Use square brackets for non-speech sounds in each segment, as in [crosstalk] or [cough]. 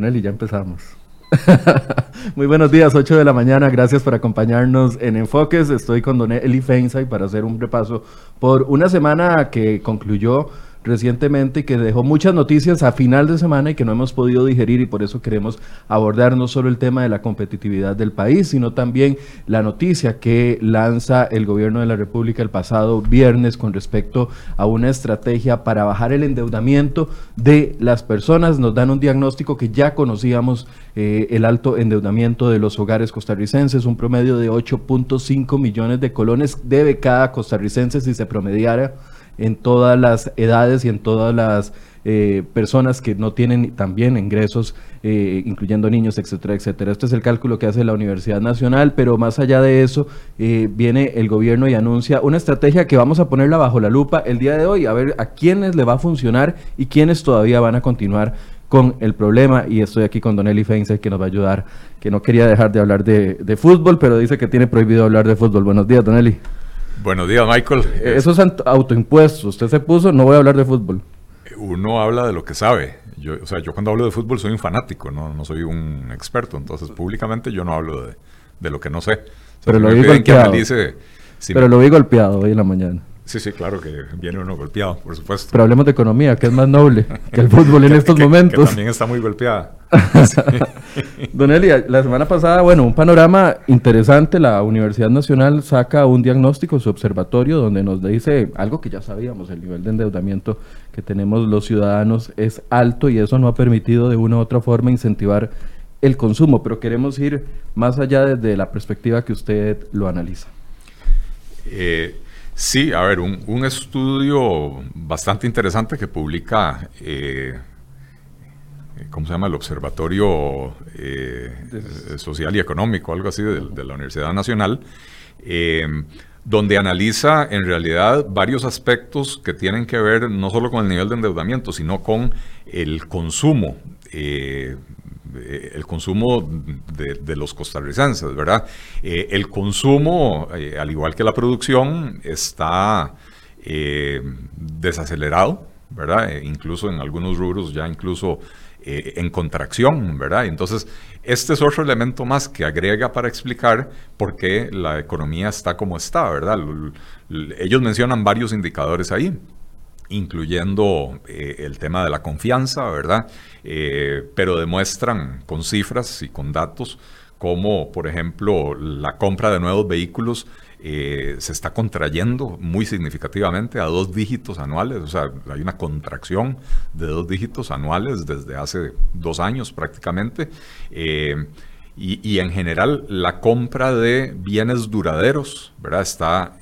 Don Eli, ya empezamos. [laughs] Muy buenos días, 8 de la mañana. Gracias por acompañarnos en Enfoques. Estoy con Don Eli Feinsay para hacer un repaso por una semana que concluyó recientemente que dejó muchas noticias a final de semana y que no hemos podido digerir y por eso queremos abordar no solo el tema de la competitividad del país, sino también la noticia que lanza el gobierno de la República el pasado viernes con respecto a una estrategia para bajar el endeudamiento de las personas. Nos dan un diagnóstico que ya conocíamos, eh, el alto endeudamiento de los hogares costarricenses, un promedio de 8.5 millones de colones debe cada costarricense si se promediara en todas las edades y en todas las eh, personas que no tienen también ingresos, eh, incluyendo niños, etcétera, etcétera. Este es el cálculo que hace la Universidad Nacional, pero más allá de eso, eh, viene el gobierno y anuncia una estrategia que vamos a ponerla bajo la lupa el día de hoy, a ver a quiénes le va a funcionar y quiénes todavía van a continuar con el problema y estoy aquí con Don Eli Feinze que nos va a ayudar, que no quería dejar de hablar de, fútbol, pero dice que tiene prohibido hablar de fútbol. Buenos días, Don Eli. Buenos días, Michael. Eh, eso es autoimpuesto. Usted se puso, no voy a hablar de fútbol. Uno habla de lo que sabe. Yo, o sea, yo cuando hablo de fútbol soy un fanático, no, no soy un experto. Entonces, públicamente yo no hablo de, de lo que no sé. pero lo vi golpeado. pero lo vi golpeado hoy en la mañana. Sí, sí, claro que viene uno golpeado, por supuesto. Pero hablemos de economía, que es más noble que el fútbol en [laughs] estos momentos. Que también está muy golpeada. [laughs] Don Elia, la semana pasada, bueno, un panorama interesante. La Universidad Nacional saca un diagnóstico, su observatorio, donde nos dice algo que ya sabíamos: el nivel de endeudamiento que tenemos los ciudadanos es alto y eso no ha permitido de una u otra forma incentivar el consumo. Pero queremos ir más allá desde la perspectiva que usted lo analiza. Eh Sí, a ver, un, estudio bastante interesante que publica, eh, ¿cómo se llama? El Observatorio eh, Social y Económico, algo así, de, la Universidad Nacional, eh, donde analiza en realidad varios aspectos que tienen que ver no solo con el nivel de endeudamiento, sino con el consumo eh, el consumo de, los costarricenses, ¿verdad? Eh, el consumo, eh, al igual que la producción, está desacelerado, ¿verdad? incluso en algunos rubros ya incluso en contracción, ¿verdad? Entonces, este es otro elemento más que agrega para explicar por qué la economía está como está, ¿verdad? ellos mencionan varios indicadores ahí incluyendo eh, el tema de la confianza, ¿verdad? Eh, pero demuestran con cifras y con datos cómo, por ejemplo, la compra de nuevos vehículos eh, se está contrayendo muy significativamente a dos dígitos anuales, o sea, hay una contracción de dos dígitos anuales desde hace dos años prácticamente. Y, y, en general la compra de bienes duraderos ¿verdad? está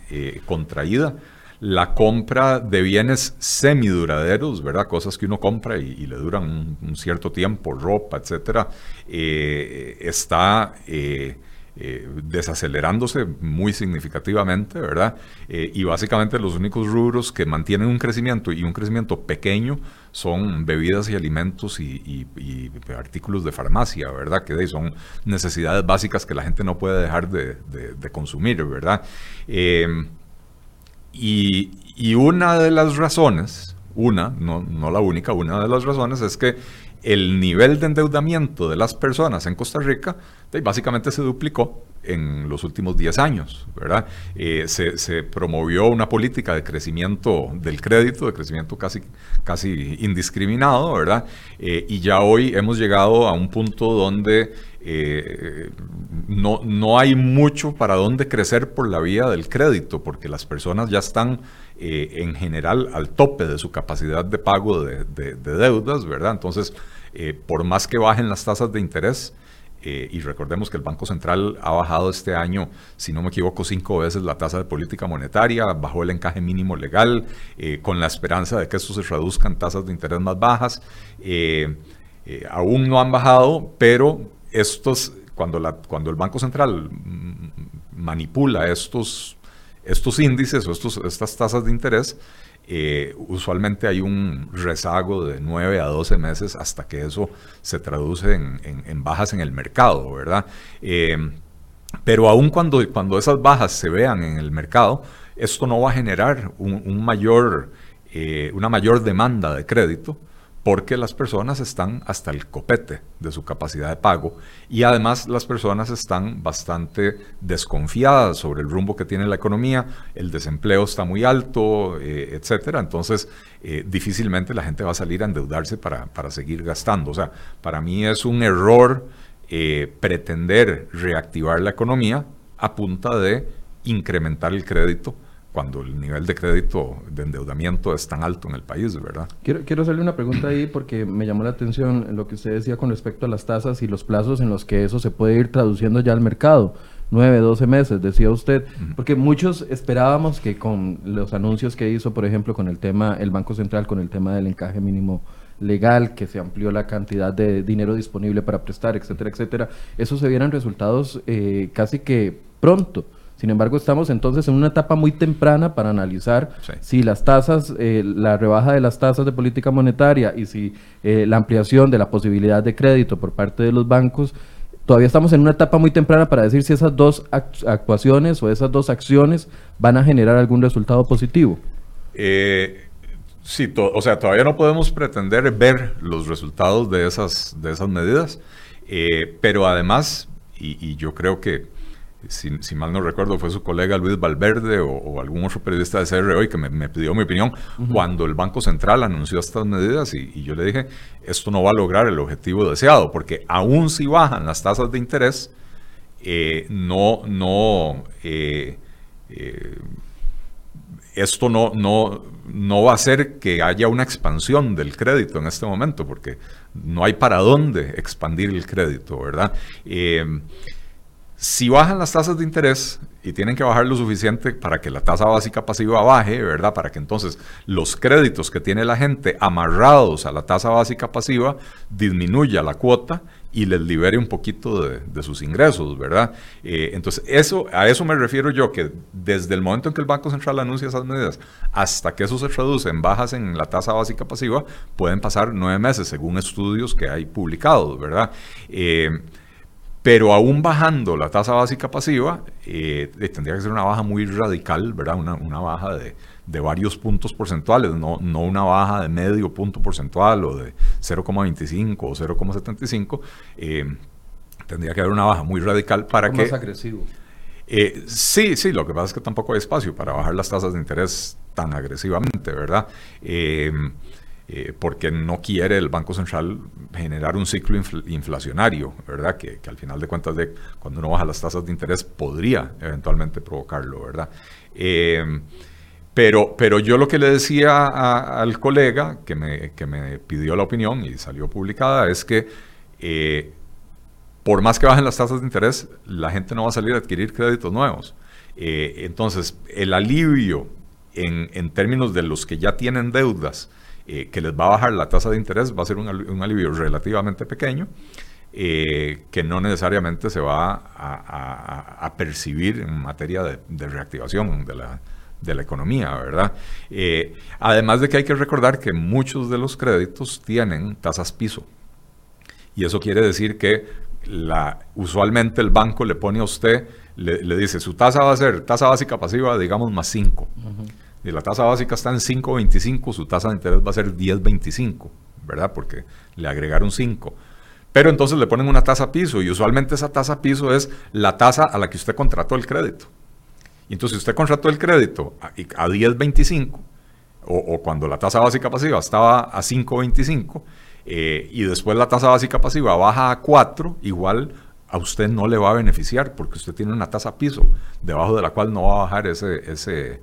contraída la compra de bienes semiduraderos, ¿verdad? Cosas que uno compra y, le duran un, cierto tiempo, ropa, etcétera, eh, está eh, eh, desacelerándose muy significativamente, ¿verdad? y básicamente los únicos rubros que mantienen un crecimiento y un crecimiento pequeño son bebidas y alimentos y, artículos de farmacia, ¿verdad? Que son necesidades básicas que la gente no puede dejar de, de consumir, ¿verdad? Y, una de las razones, una, no, no la única, una de las razones es que el nivel de endeudamiento de las personas en Costa Rica básicamente se duplicó en los últimos 10 años, ¿verdad? Eh, se, promovió una política de crecimiento del crédito, de crecimiento casi, casi indiscriminado, ¿verdad? Eh, y ya hoy hemos llegado a un punto donde eh, no, no hay mucho para dónde crecer por la vía del crédito, porque las personas ya están en general al tope de su capacidad de pago de, de deudas, ¿verdad? Entonces, por más que bajen las tasas de interés, eh, y recordemos que el Banco Central ha bajado este año, si no me equivoco, cinco veces la tasa de política monetaria, bajó el encaje mínimo legal, eh, con la esperanza de que esto se reduzca en tasas de interés más bajas. Eh, aún no han bajado, pero estos, cuando, la, cuando el Banco Central manipula estos, estos índices o estos, estas tasas de interés, eh, usualmente hay un rezago de 9 a 12 meses hasta que eso se traduce en, bajas en el mercado, ¿verdad? Eh, pero aún cuando, cuando esas bajas se vean en el mercado, esto no va a generar un, mayor, eh, una mayor demanda de crédito, porque las personas están hasta el copete de su capacidad de pago y además las personas están bastante desconfiadas sobre el rumbo que tiene la economía, el desempleo está muy alto, eh, etcétera. Entonces, eh, difícilmente la gente va a salir a endeudarse para, para, seguir gastando. O sea, para mí es un error eh, pretender reactivar la economía a punta de incrementar el crédito cuando el nivel de crédito de endeudamiento es tan alto en el país, ¿verdad? Quiero, quiero hacerle una pregunta ahí porque me llamó la atención lo que usted decía con respecto a las tasas y los plazos en los que eso se puede ir traduciendo ya al mercado. 9, 12 meses, decía usted, porque muchos esperábamos que con los anuncios que hizo, por ejemplo, con el tema, el Banco Central, con el tema del encaje mínimo legal, que se amplió la cantidad de dinero disponible para prestar, etcétera, etcétera, eso se vieran resultados eh, casi que pronto. Sin embargo, estamos entonces en una etapa muy temprana para analizar si las tasas, eh, la rebaja de las tasas de política monetaria y si eh, la ampliación de la posibilidad de crédito por parte de los bancos, todavía estamos en una etapa muy temprana para decir si esas dos actuaciones o esas dos acciones van a generar algún resultado positivo. Eh, sí, o sea, todavía no podemos pretender ver los resultados de esas, de esas medidas, pero además, y yo creo que si, mal no recuerdo, fue su colega Luis Valverde o, algún otro periodista de CR hoy que me, pidió mi opinión cuando el Banco Central anunció estas medidas y, yo le dije, esto no va a lograr el objetivo deseado, porque aún si bajan las tasas de interés, eh, no, no, eh, eh, esto no, no, no va a hacer que haya una expansión del crédito en este momento, porque no hay para dónde expandir el crédito, ¿verdad? Si bajan las tasas de interés y tienen que bajar lo suficiente para que la tasa básica pasiva baje, ¿verdad? Para que entonces los créditos que tiene la gente amarrados a la tasa básica pasiva disminuya la cuota y les libere un poquito de, sus ingresos, ¿verdad? Eh, entonces, eso, a eso me refiero yo, que desde el momento en que el Banco Central anuncia esas medidas hasta que eso se traduce en bajas en la tasa básica pasiva, pueden pasar nueve meses, según estudios que hay publicados, ¿verdad? Eh, pero aún bajando la tasa básica pasiva, eh, tendría que ser una baja muy radical, ¿verdad? Una, una baja de, de, varios puntos porcentuales, no, no una baja de medio punto porcentual o de 0,25 o 0,75. Eh, tendría que haber una baja muy radical para que... Más agresivo. Eh, sí, sí, lo que pasa es que tampoco hay espacio para bajar las tasas de interés tan agresivamente, ¿verdad? Eh, eh, porque no quiere el Banco Central generar un ciclo inflacionario, ¿verdad? Que, al final de cuentas, cuando uno baja las tasas de interés, podría eventualmente provocarlo, ¿verdad? Eh, pero, pero yo lo que le decía al colega que me, que me, pidió la opinión y salió publicada es que eh, por más que bajen las tasas de interés, la gente no va a salir a adquirir créditos nuevos. entonces, el alivio en, en términos de los que ya tienen deudas, eh, que les va a bajar la tasa de interés, va a ser un, alivio relativamente pequeño, eh, que no necesariamente se va a, percibir en materia de, reactivación de la, de la, economía, ¿verdad? Eh, además de que hay que recordar que muchos de los créditos tienen tasas piso. Y eso quiere decir que la, usualmente el banco le pone a usted, le, dice, su tasa va a ser tasa básica pasiva, digamos, más 5 y la tasa básica está en 5.25, su tasa de interés va a ser 10.25, ¿verdad? Porque le agregaron 5. Pero entonces le ponen una tasa piso y usualmente esa tasa piso es la tasa a la que usted contrató el crédito. Y entonces si usted contrató el crédito a, 10.25 o, cuando la tasa básica pasiva estaba a 5.25 eh, y después la tasa básica pasiva baja a 4, igual a usted no le va a beneficiar porque usted tiene una tasa piso debajo de la cual no va a bajar ese,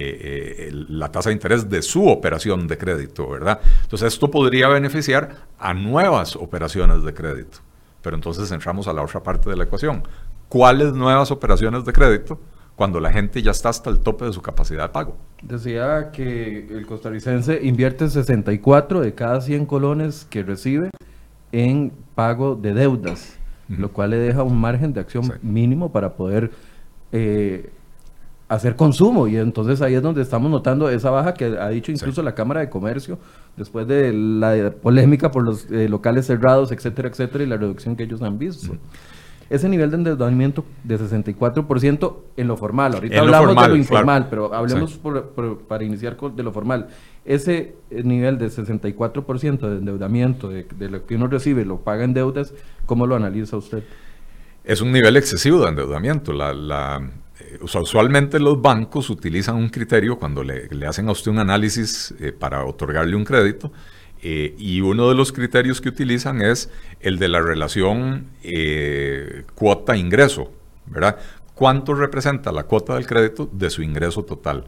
eh, eh, la tasa de interés de su operación de crédito, ¿verdad? Entonces esto podría beneficiar a nuevas operaciones de crédito. Pero entonces entramos a la otra parte de la ecuación. ¿Cuáles nuevas operaciones de crédito cuando la gente ya está hasta el tope de su capacidad de pago? Decía que el costarricense invierte 64 de cada 100 colones que recibe en pago de deudas, lo cual le deja un margen de acción mínimo para poder eh, hacer consumo y entonces ahí es donde estamos notando esa baja que ha dicho incluso la Cámara de Comercio después de la polémica por los eh, locales cerrados, etcétera, etcétera, y la reducción que ellos han visto. ese nivel de endeudamiento de 64% en lo formal. Ahorita hablamos de lo informal, pero hablemos para iniciar con, de lo formal. Ese eh, nivel de 64% de endeudamiento de, lo que uno recibe, lo paga en deudas, ¿cómo lo analiza usted? Es un nivel excesivo de endeudamiento. La, eh, usualmente los bancos utilizan un criterio cuando le, hacen a usted un análisis eh, para otorgarle un crédito eh, y uno de los criterios que utilizan es el de la relación cuota-ingreso, ¿verdad? ¿Cuánto representa la cuota del crédito de su ingreso total?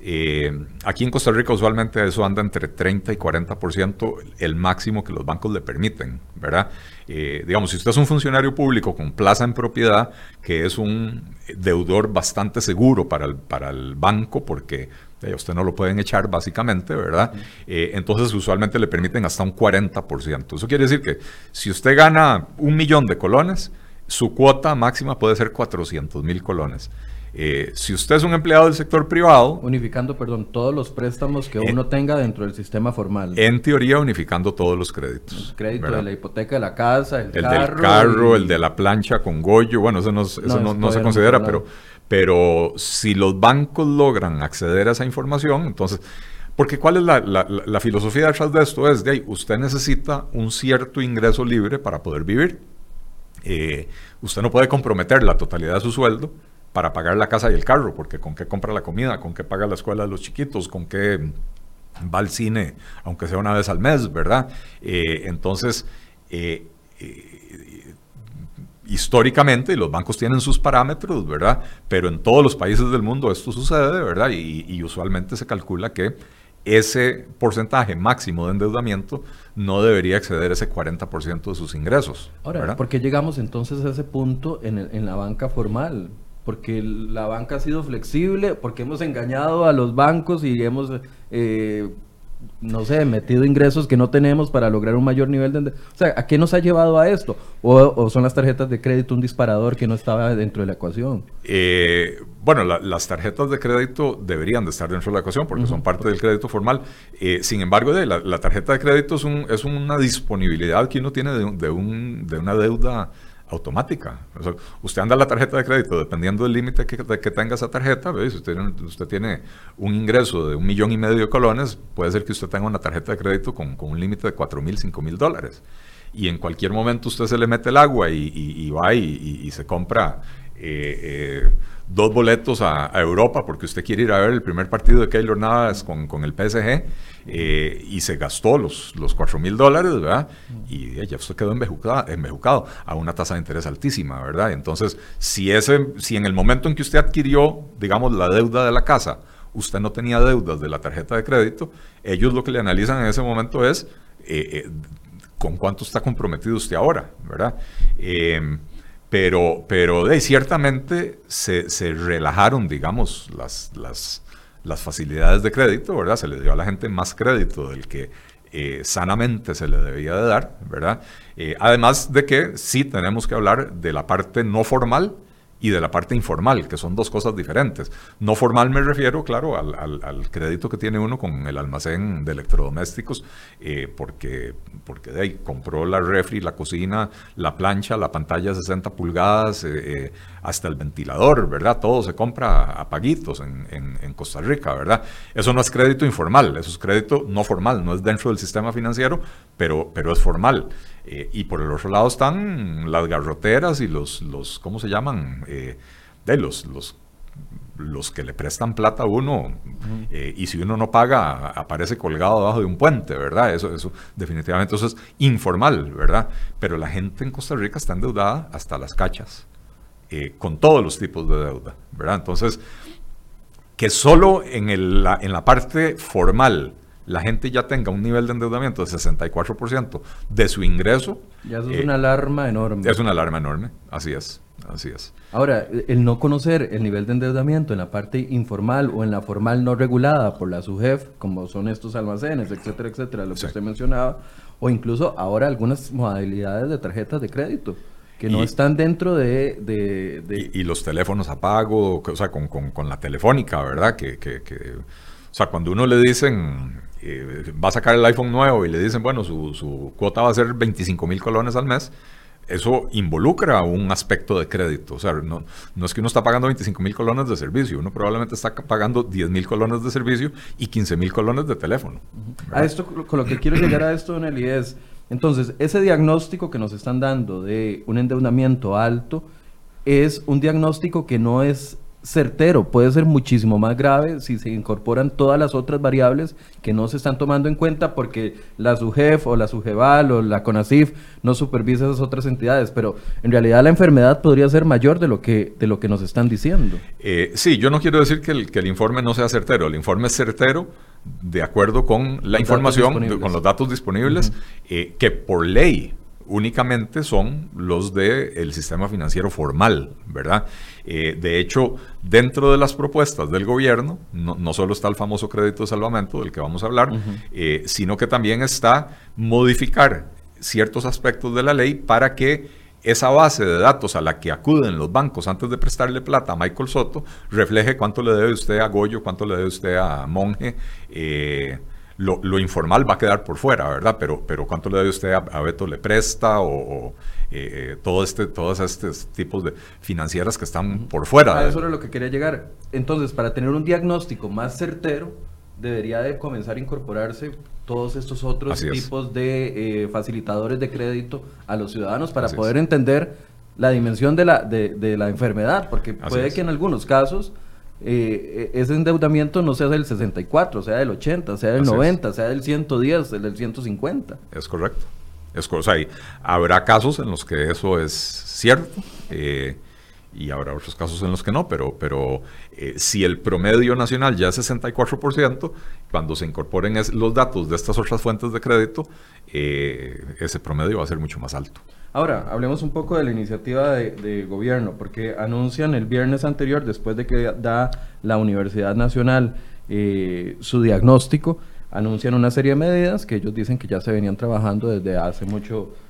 Eh, aquí en Costa Rica usualmente eso anda entre 30 y 40% el máximo que los bancos le permiten, ¿verdad? digamos, si usted es un funcionario público con plaza en propiedad, que es un deudor bastante seguro para el, para el banco porque usted no lo pueden echar básicamente, ¿verdad? Eh, entonces usualmente le permiten hasta un 40%. Eso quiere decir que si usted gana un millón de colones, su cuota máxima puede ser 400 mil colones. Eh, si usted es un empleado del sector privado... Unificando, perdón, todos los préstamos que uno tenga dentro del sistema formal. En teoría, unificando todos los créditos. El crédito de la hipoteca de la casa, el, el carro. del carro, el de la plancha con Goyo, bueno, eso no, no se considera, pero pero si los bancos logran acceder a esa información, entonces, porque ¿cuál es la, filosofía detrás de esto? Es de ahí, usted necesita un cierto ingreso libre para poder vivir. Eh, usted no puede comprometer la totalidad de su sueldo para pagar la casa y el carro, porque con qué compra la comida, con qué paga la escuela de los chiquitos, con qué va al cine, aunque sea una vez al mes, ¿verdad? Eh, entonces, eh, históricamente, los bancos tienen sus parámetros, ¿verdad? Pero en todos los países del mundo esto sucede, ¿verdad? Y, usualmente se calcula que ese porcentaje máximo de endeudamiento no debería exceder ese 40% de sus ingresos. Ahora, ¿por qué llegamos entonces a ese punto en, en la banca formal? Porque la banca ha sido flexible, porque hemos engañado a los bancos y hemos eh, no sé, metido ingresos que no tenemos para lograr un mayor nivel de... O sea, ¿a qué nos ha llevado a esto? ¿O, son las tarjetas de crédito un disparador que no estaba dentro de la ecuación? Eh, bueno, las tarjetas de crédito deberían de estar dentro de la ecuación porque son parte del crédito formal. Eh, sin embargo, de la, tarjeta de crédito es, un, es, una disponibilidad que uno tiene de, de, un, de una deuda automática. usted anda la tarjeta de crédito dependiendo del límite que, que, tenga esa tarjeta. Si usted, usted, tiene un ingreso de un millón y medio de colones, puede ser que usted tenga una tarjeta de crédito con, con un límite de cuatro mil, cinco mil dólares. Y en cualquier momento usted se le mete el agua y, va y, se compra eh, eh, dos boletos a, Europa porque usted quiere ir a ver el primer partido de Keylor Navas con, con el PSG eh, y se gastó los, los 4 mil dólares, ¿verdad? Y ya usted quedó embejucado, a una tasa de interés altísima, ¿verdad? Entonces, si, ese, si en el momento en que usted adquirió, digamos, la deuda de la casa, usted no tenía deudas de la tarjeta de crédito, ellos lo que le analizan en ese momento es con cuánto está comprometido usted ahora, ¿verdad? Pero, pero de, ciertamente se, relajaron, digamos, las, las, facilidades de crédito, ¿verdad? Se le dio a la gente más crédito del que eh, sanamente se le debía de dar, ¿verdad? Eh, además de que sí tenemos que hablar de la parte no formal y de la parte informal, que son dos cosas diferentes. No formal me refiero, claro, al, crédito que tiene uno con el almacén de electrodomésticos, eh, porque, porque de ahí compró la refri, la cocina, la plancha, la pantalla de 60 pulgadas, eh, eh, hasta el ventilador, ¿verdad? Todo se compra a paguitos en, en, Costa Rica, ¿verdad? Eso no es crédito informal, eso es crédito no formal, no es dentro del sistema financiero, pero, pero es formal. Eh, y por el otro lado están las garroteras y los, los ¿cómo se llaman? Eh, de los, los, los que le prestan plata a uno eh, y si uno no paga aparece colgado debajo de un puente, ¿verdad? Eso, eso definitivamente eso es informal, ¿verdad? Pero la gente en Costa Rica está endeudada hasta las cachas, con todos los tipos de deuda, ¿verdad? Entonces, que solo en, el, la, en la parte formal la gente ya tenga un nivel de endeudamiento de 64% de su ingreso. Ya es una alarma enorme. Es una alarma enorme, así es, así es. Ahora, el no conocer el nivel de endeudamiento en la parte informal o en la formal no regulada por la SUGEF, como son estos almacenes, etcétera, etcétera, lo que usted mencionaba, o incluso ahora algunas modalidades de tarjetas de crédito que no están dentro de... Y, los teléfonos a pago, o sea, con, la telefónica, ¿verdad? Que, que, que, o sea, cuando uno le dicen, va a sacar el iPhone nuevo y le dicen, bueno, su, cuota va a ser 25 mil colones al mes, eso involucra un aspecto de crédito. O sea, no, no es que uno está pagando 25 mil colones de servicio, uno probablemente está pagando 10 mil colones de servicio y 15 mil colones de teléfono. A esto, con lo que quiero llegar a esto, Nelly, es, entonces, ese diagnóstico que nos están dando de un endeudamiento alto es un diagnóstico que no es certero, puede ser muchísimo más grave si se incorporan todas las otras variables que no se están tomando en cuenta porque la SUGEF o la SUGEVAL o la CONACIF no supervisa esas otras entidades, pero en realidad la enfermedad podría ser mayor de lo que, de lo que nos están diciendo. Eh, sí, yo no quiero decir que el, que el informe no sea certero, el informe es certero de acuerdo con la información, con los datos disponibles, eh, que por ley únicamente son los del sistema financiero formal, ¿verdad? Eh, de hecho, dentro de las propuestas del gobierno, no, solo está el famoso crédito de salvamento del que vamos a hablar, eh, sino que también está modificar ciertos aspectos de la ley para que esa base de datos a la que acuden los bancos antes de prestarle plata a Michael Soto refleje cuánto le debe usted a Goyo, cuánto le debe usted a Monje. Eh, lo, informal va a quedar por fuera, ¿verdad? Pero, pero ¿cuánto le debe usted a, Beto le presta o, eh, todo este, todos estos tipos de financieras que están por fuera? eso era lo que quería llegar. Entonces, para tener un diagnóstico más certero, debería de comenzar a incorporarse todos estos otros tipos de eh, facilitadores de crédito a los ciudadanos para poder entender la dimensión de la, de, la enfermedad, porque puede que en algunos casos eh, ese endeudamiento no sea del 64, sea del 80, sea del 90, sea del 110, del 150. Es correcto. Es, o habrá casos en los que eso es cierto eh, y habrá otros casos en los que no, pero, pero eh, si el promedio nacional ya es 64%, cuando se incorporen los datos de estas otras fuentes de crédito, ese promedio va a ser mucho más alto. Ahora, hablemos un poco de la iniciativa de, gobierno, porque anuncian el viernes anterior, después de que da la Universidad Nacional eh, su diagnóstico, anuncian una serie de medidas que ellos dicen que ya se venían trabajando desde hace mucho tiempo.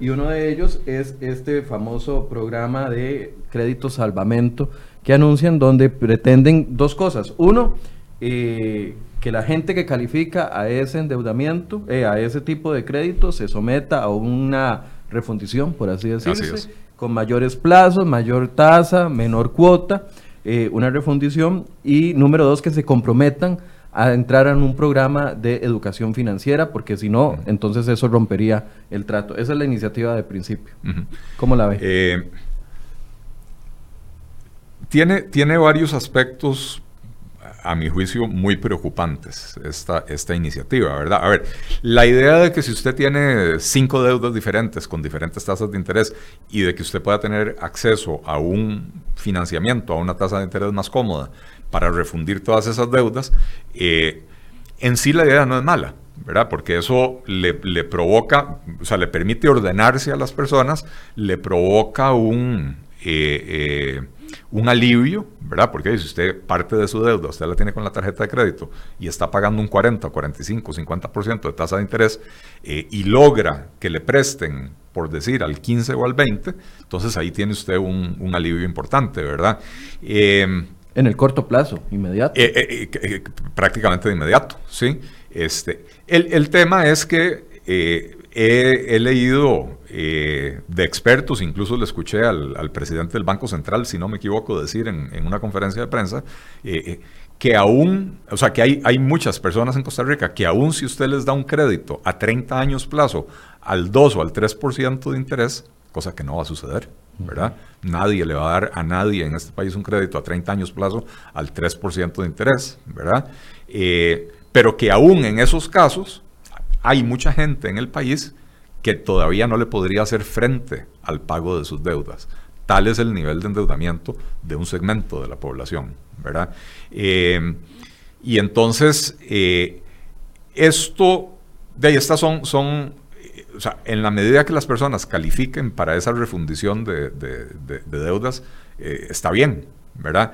Y uno de ellos es este famoso programa de crédito salvamento que anuncian donde pretenden dos cosas. Uno, eh, que la gente que califica a ese endeudamiento, eh, a ese tipo de crédito, se someta a una refundición, por así decirse, con mayores plazos, mayor tasa, menor cuota, eh, una refundición. Y número dos, que se comprometan a entrar en un programa de educación financiera, porque si no, entonces eso rompería el trato. Esa es la iniciativa de principio. ¿Cómo la ve? Eh, tiene, tiene varios aspectos a mi juicio, muy preocupantes esta, esta iniciativa, ¿verdad? A ver, la idea de que si usted tiene cinco deudas diferentes con diferentes tasas de interés y de que usted pueda tener acceso a un financiamiento, a una tasa de interés más cómoda para refundir todas esas deudas, eh, en sí la idea no es mala. ¿verdad? Porque eso le, provoca, o sea, le permite ordenarse a las personas, le provoca un, eh, eh, un alivio, ¿verdad? Porque si usted parte de su deuda, usted la tiene con la tarjeta de crédito y está pagando un 40, 45, 50% de tasa de interés eh, y logra que le presten, por decir, al 15 o al 20, entonces ahí tiene usted un, alivio importante, ¿verdad? En el corto plazo, inmediato. prácticamente de inmediato, ¿sí? Este, el, el tema es que he, leído eh, de expertos, incluso le escuché al, presidente del Banco Central, si no me equivoco, decir en, una conferencia de prensa, eh, eh, que aún, o sea, que hay, hay muchas personas en Costa Rica que aún si usted les da un crédito a 30 años plazo al 2 o al 3% de interés, cosa que no va a suceder, ¿verdad? Nadie le va a dar a nadie en este país un crédito a 30 años plazo al 3% de interés, ¿verdad? pero que aún en esos casos hay mucha gente en el país que todavía no le podría hacer frente al pago de sus deudas. Tal es el nivel de endeudamiento de un segmento de la población, ¿verdad? Eh, y entonces, eh, esto, de ahí estas son, son eh, o sea, en la medida que las personas califiquen para esa refundición de, deudas, está bien, ¿verdad?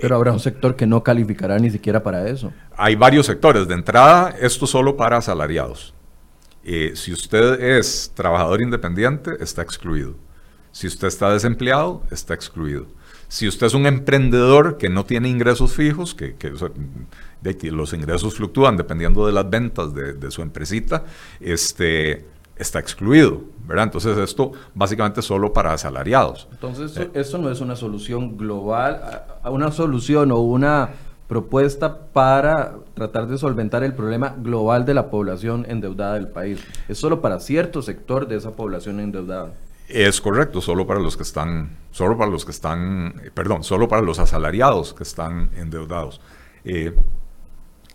Pero habrá un sector que no calificará ni siquiera para eso. Hay varios sectores. De entrada, esto solo para asalariados. Eh, si usted es trabajador independiente, está excluido. Si usted está desempleado, está excluido. Si usted es un emprendedor que no tiene ingresos fijos, que, los ingresos fluctúan dependiendo de las ventas de, su empresita, este, está excluido, ¿verdad? Entonces esto básicamente solo para asalariados. Entonces eh, esto no es una solución global, una solución o una propuesta para tratar de solventar el problema global de la población endeudada del país. Es solo para cierto sector de esa población endeudada. Es correcto, solo para los que están, solo para los que están, eh, perdón, solo para los asalariados que están endeudados. Eh,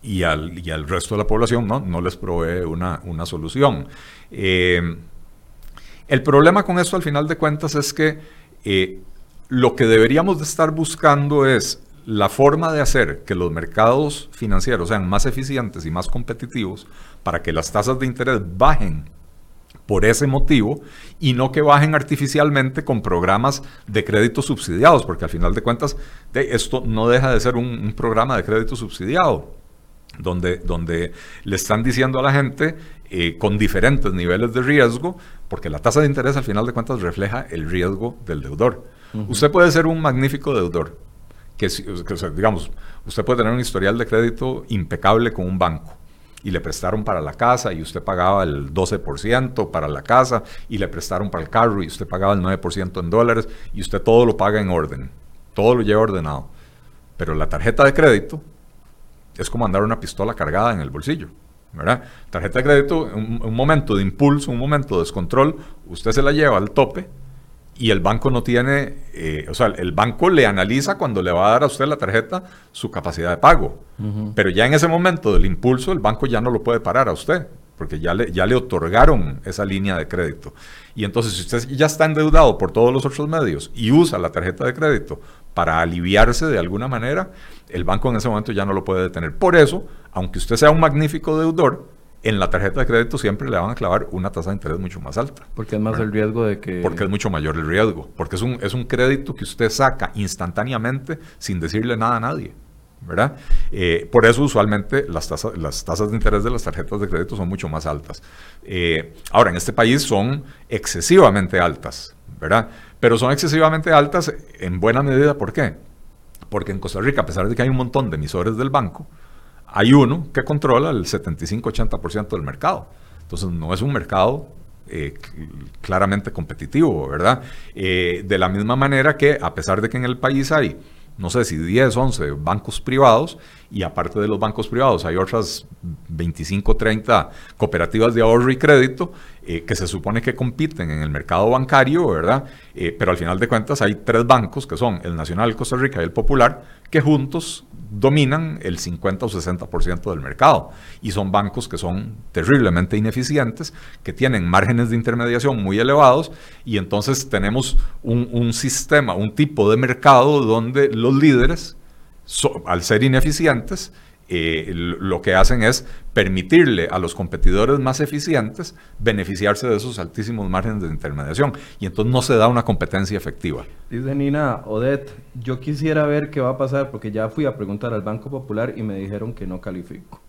y, al, y al resto de la población no, no les provee una, una solución. Eh, el problema con esto al final de cuentas es que lo que deberíamos de estar buscando es la forma de hacer que los mercados financieros sean más eficientes y más competitivos para que las tasas de interés bajen por ese motivo y no que bajen artificialmente con programas de crédito subsidiados, porque al final de cuentas esto no deja de ser un, programa de crédito subsidiado, donde, donde, le están diciendo a la gente eh, con diferentes niveles de riesgo, porque la tasa de interés al final de cuentas refleja el riesgo del deudor. Usted puede ser un magnífico deudor, que, digamos, usted puede tener un historial de crédito impecable con un banco y le prestaron para la casa y usted pagaba el 12% para la casa y le prestaron para el carro y usted pagaba el 9% en dólares y usted todo lo paga en orden, todo lo lleva ordenado. Pero la tarjeta de crédito es como andar una pistola cargada en el bolsillo. ¿verdad? Tarjeta de crédito, un, un momento de impulso, un momento de descontrol, usted se la lleva al tope y el banco no tiene, eh, o sea, el banco le analiza cuando le va a dar a usted la tarjeta su capacidad de pago. Pero ya en ese momento del impulso, el banco ya no lo puede parar a usted, porque ya le, ya le otorgaron esa línea de crédito. Y entonces, si usted ya está endeudado por todos los otros medios y usa la tarjeta de crédito para aliviarse de alguna manera, el banco en ese momento ya no lo puede detener. Por eso, aunque usted sea un magnífico deudor, en la tarjeta de crédito siempre le van a clavar una tasa de interés mucho más alta. Porque es más el riesgo de que... Porque es mucho mayor el riesgo. Porque es un, es un crédito que usted saca instantáneamente sin decirle nada a nadie. ¿verdad? Eh, por eso usualmente las, tasas, las tasas de interés de las tarjetas de crédito son mucho más altas. Eh, ahora, en este país son excesivamente altas, ¿verdad? Pero son excesivamente altas en buena medida, ¿por qué? Porque en Costa Rica, a pesar de que hay un montón de emisores del banco, hay uno que controla el 75-80% del mercado. Entonces no es un mercado eh, claramente competitivo, ¿verdad? Eh, de la misma manera que a pesar de que en el país hay, no sé si 10, 11 bancos privados, y aparte de los bancos privados hay otras 25, 30 cooperativas de ahorro y crédito eh, que se supone que compiten en el mercado bancario, ¿verdad? pero al final de cuentas hay tres bancos que son el Nacional, el Costa Rica y el Popular, que juntos dominan el 50 o 60% del mercado. Y son bancos que son terriblemente ineficientes, que tienen márgenes de intermediación muy elevados y entonces tenemos un, sistema, un tipo de mercado donde los líderes, al ser ineficientes, eh, lo que hacen es permitirle a los competidores más eficientes beneficiarse de esos altísimos márgenes de intermediación y entonces no se da una competencia efectiva. Dice Nina Odette, yo quisiera ver qué va a pasar porque ya fui a preguntar al Banco Popular y me dijeron que no califico.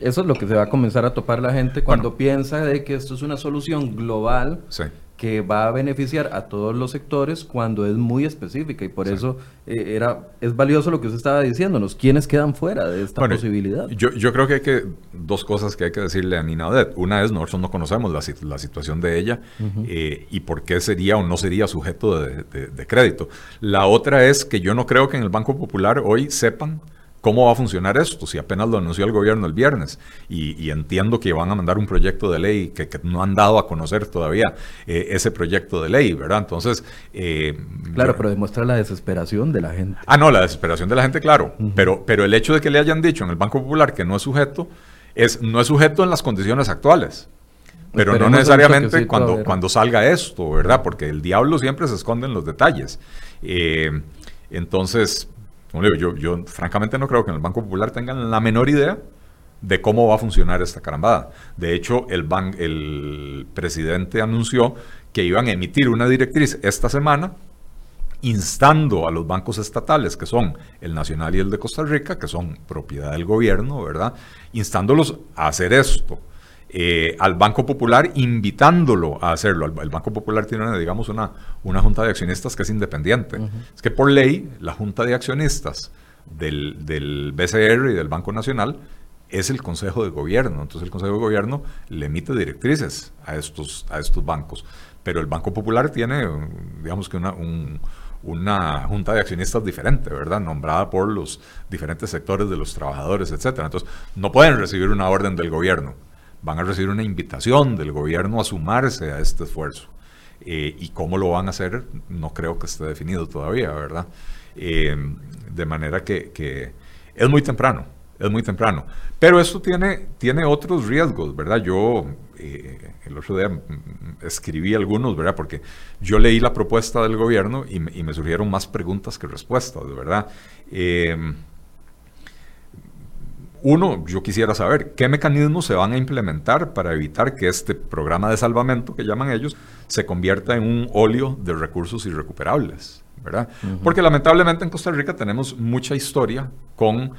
eso es lo que se va a comenzar a topar la gente cuando piensa de que esto es una solución global. Sí que va a beneficiar a todos los sectores cuando es muy específica y por eso eh, era es valioso lo que usted estaba diciéndonos. ¿Quiénes quedan fuera de esta posibilidad? Yo, yo, creo que hay que, dos cosas que hay que decirle a Nina Odette. Una es, nosotros no conocemos la, la situación de ella eh, y por qué sería o no sería sujeto de, de crédito. La otra es que yo no creo que en el Banco Popular hoy sepan ¿Cómo va a funcionar esto? Si apenas lo anunció el gobierno el viernes y, entiendo que van a mandar un proyecto de ley que, no han dado a conocer todavía eh, ese proyecto de ley, ¿verdad? Entonces... Eh, claro, pero demuestra la desesperación de la gente. Ah, no, la desesperación de la gente, claro. pero, pero el hecho de que le hayan dicho en el Banco Popular que no es sujeto, es, no es sujeto en las condiciones actuales. Pero no necesariamente cuando, cuando salga esto, ¿verdad? Porque el diablo siempre se esconde en los detalles. Eh, entonces, yo, francamente no creo que en el Banco Popular tengan la menor idea de cómo va a funcionar esta carambada. De hecho, el, el presidente anunció que iban a emitir una directriz esta semana instando a los bancos estatales, que son el Nacional y el de Costa Rica, que son propiedad del gobierno, ¿verdad? Instándolos a hacer esto. Eh, al Banco Popular invitándolo a hacerlo. El, Banco Popular tiene, digamos, una, una junta de accionistas que es independiente. Es que por ley, la junta de accionistas del, del, BCR y del Banco Nacional es el Consejo de Gobierno. Entonces el Consejo de Gobierno le emite directrices a estos, a estos bancos. Pero el Banco Popular tiene, digamos que una, una junta de accionistas diferente, ¿verdad? Nombrada por los diferentes sectores de los trabajadores, etcétera. Entonces, no pueden recibir una orden del gobierno. Van a recibir una invitación del gobierno a sumarse a este esfuerzo. Eh, y cómo lo van a hacer, no creo que esté definido todavía, ¿verdad? Eh, de manera que, que es muy temprano es muy temprano. Pero esto tiene, tiene otros riesgos, ¿verdad? Yo eh, el otro día escribí algunos, ¿verdad? Porque yo leí la propuesta del gobierno y, me surgieron más preguntas que respuestas, ¿verdad? Uno, yo quisiera saber qué mecanismos se van a implementar para evitar que este programa de salvamento, que llaman ellos, se convierta en un óleo de recursos irrecuperables, ¿verdad? Porque lamentablemente en Costa Rica tenemos mucha historia con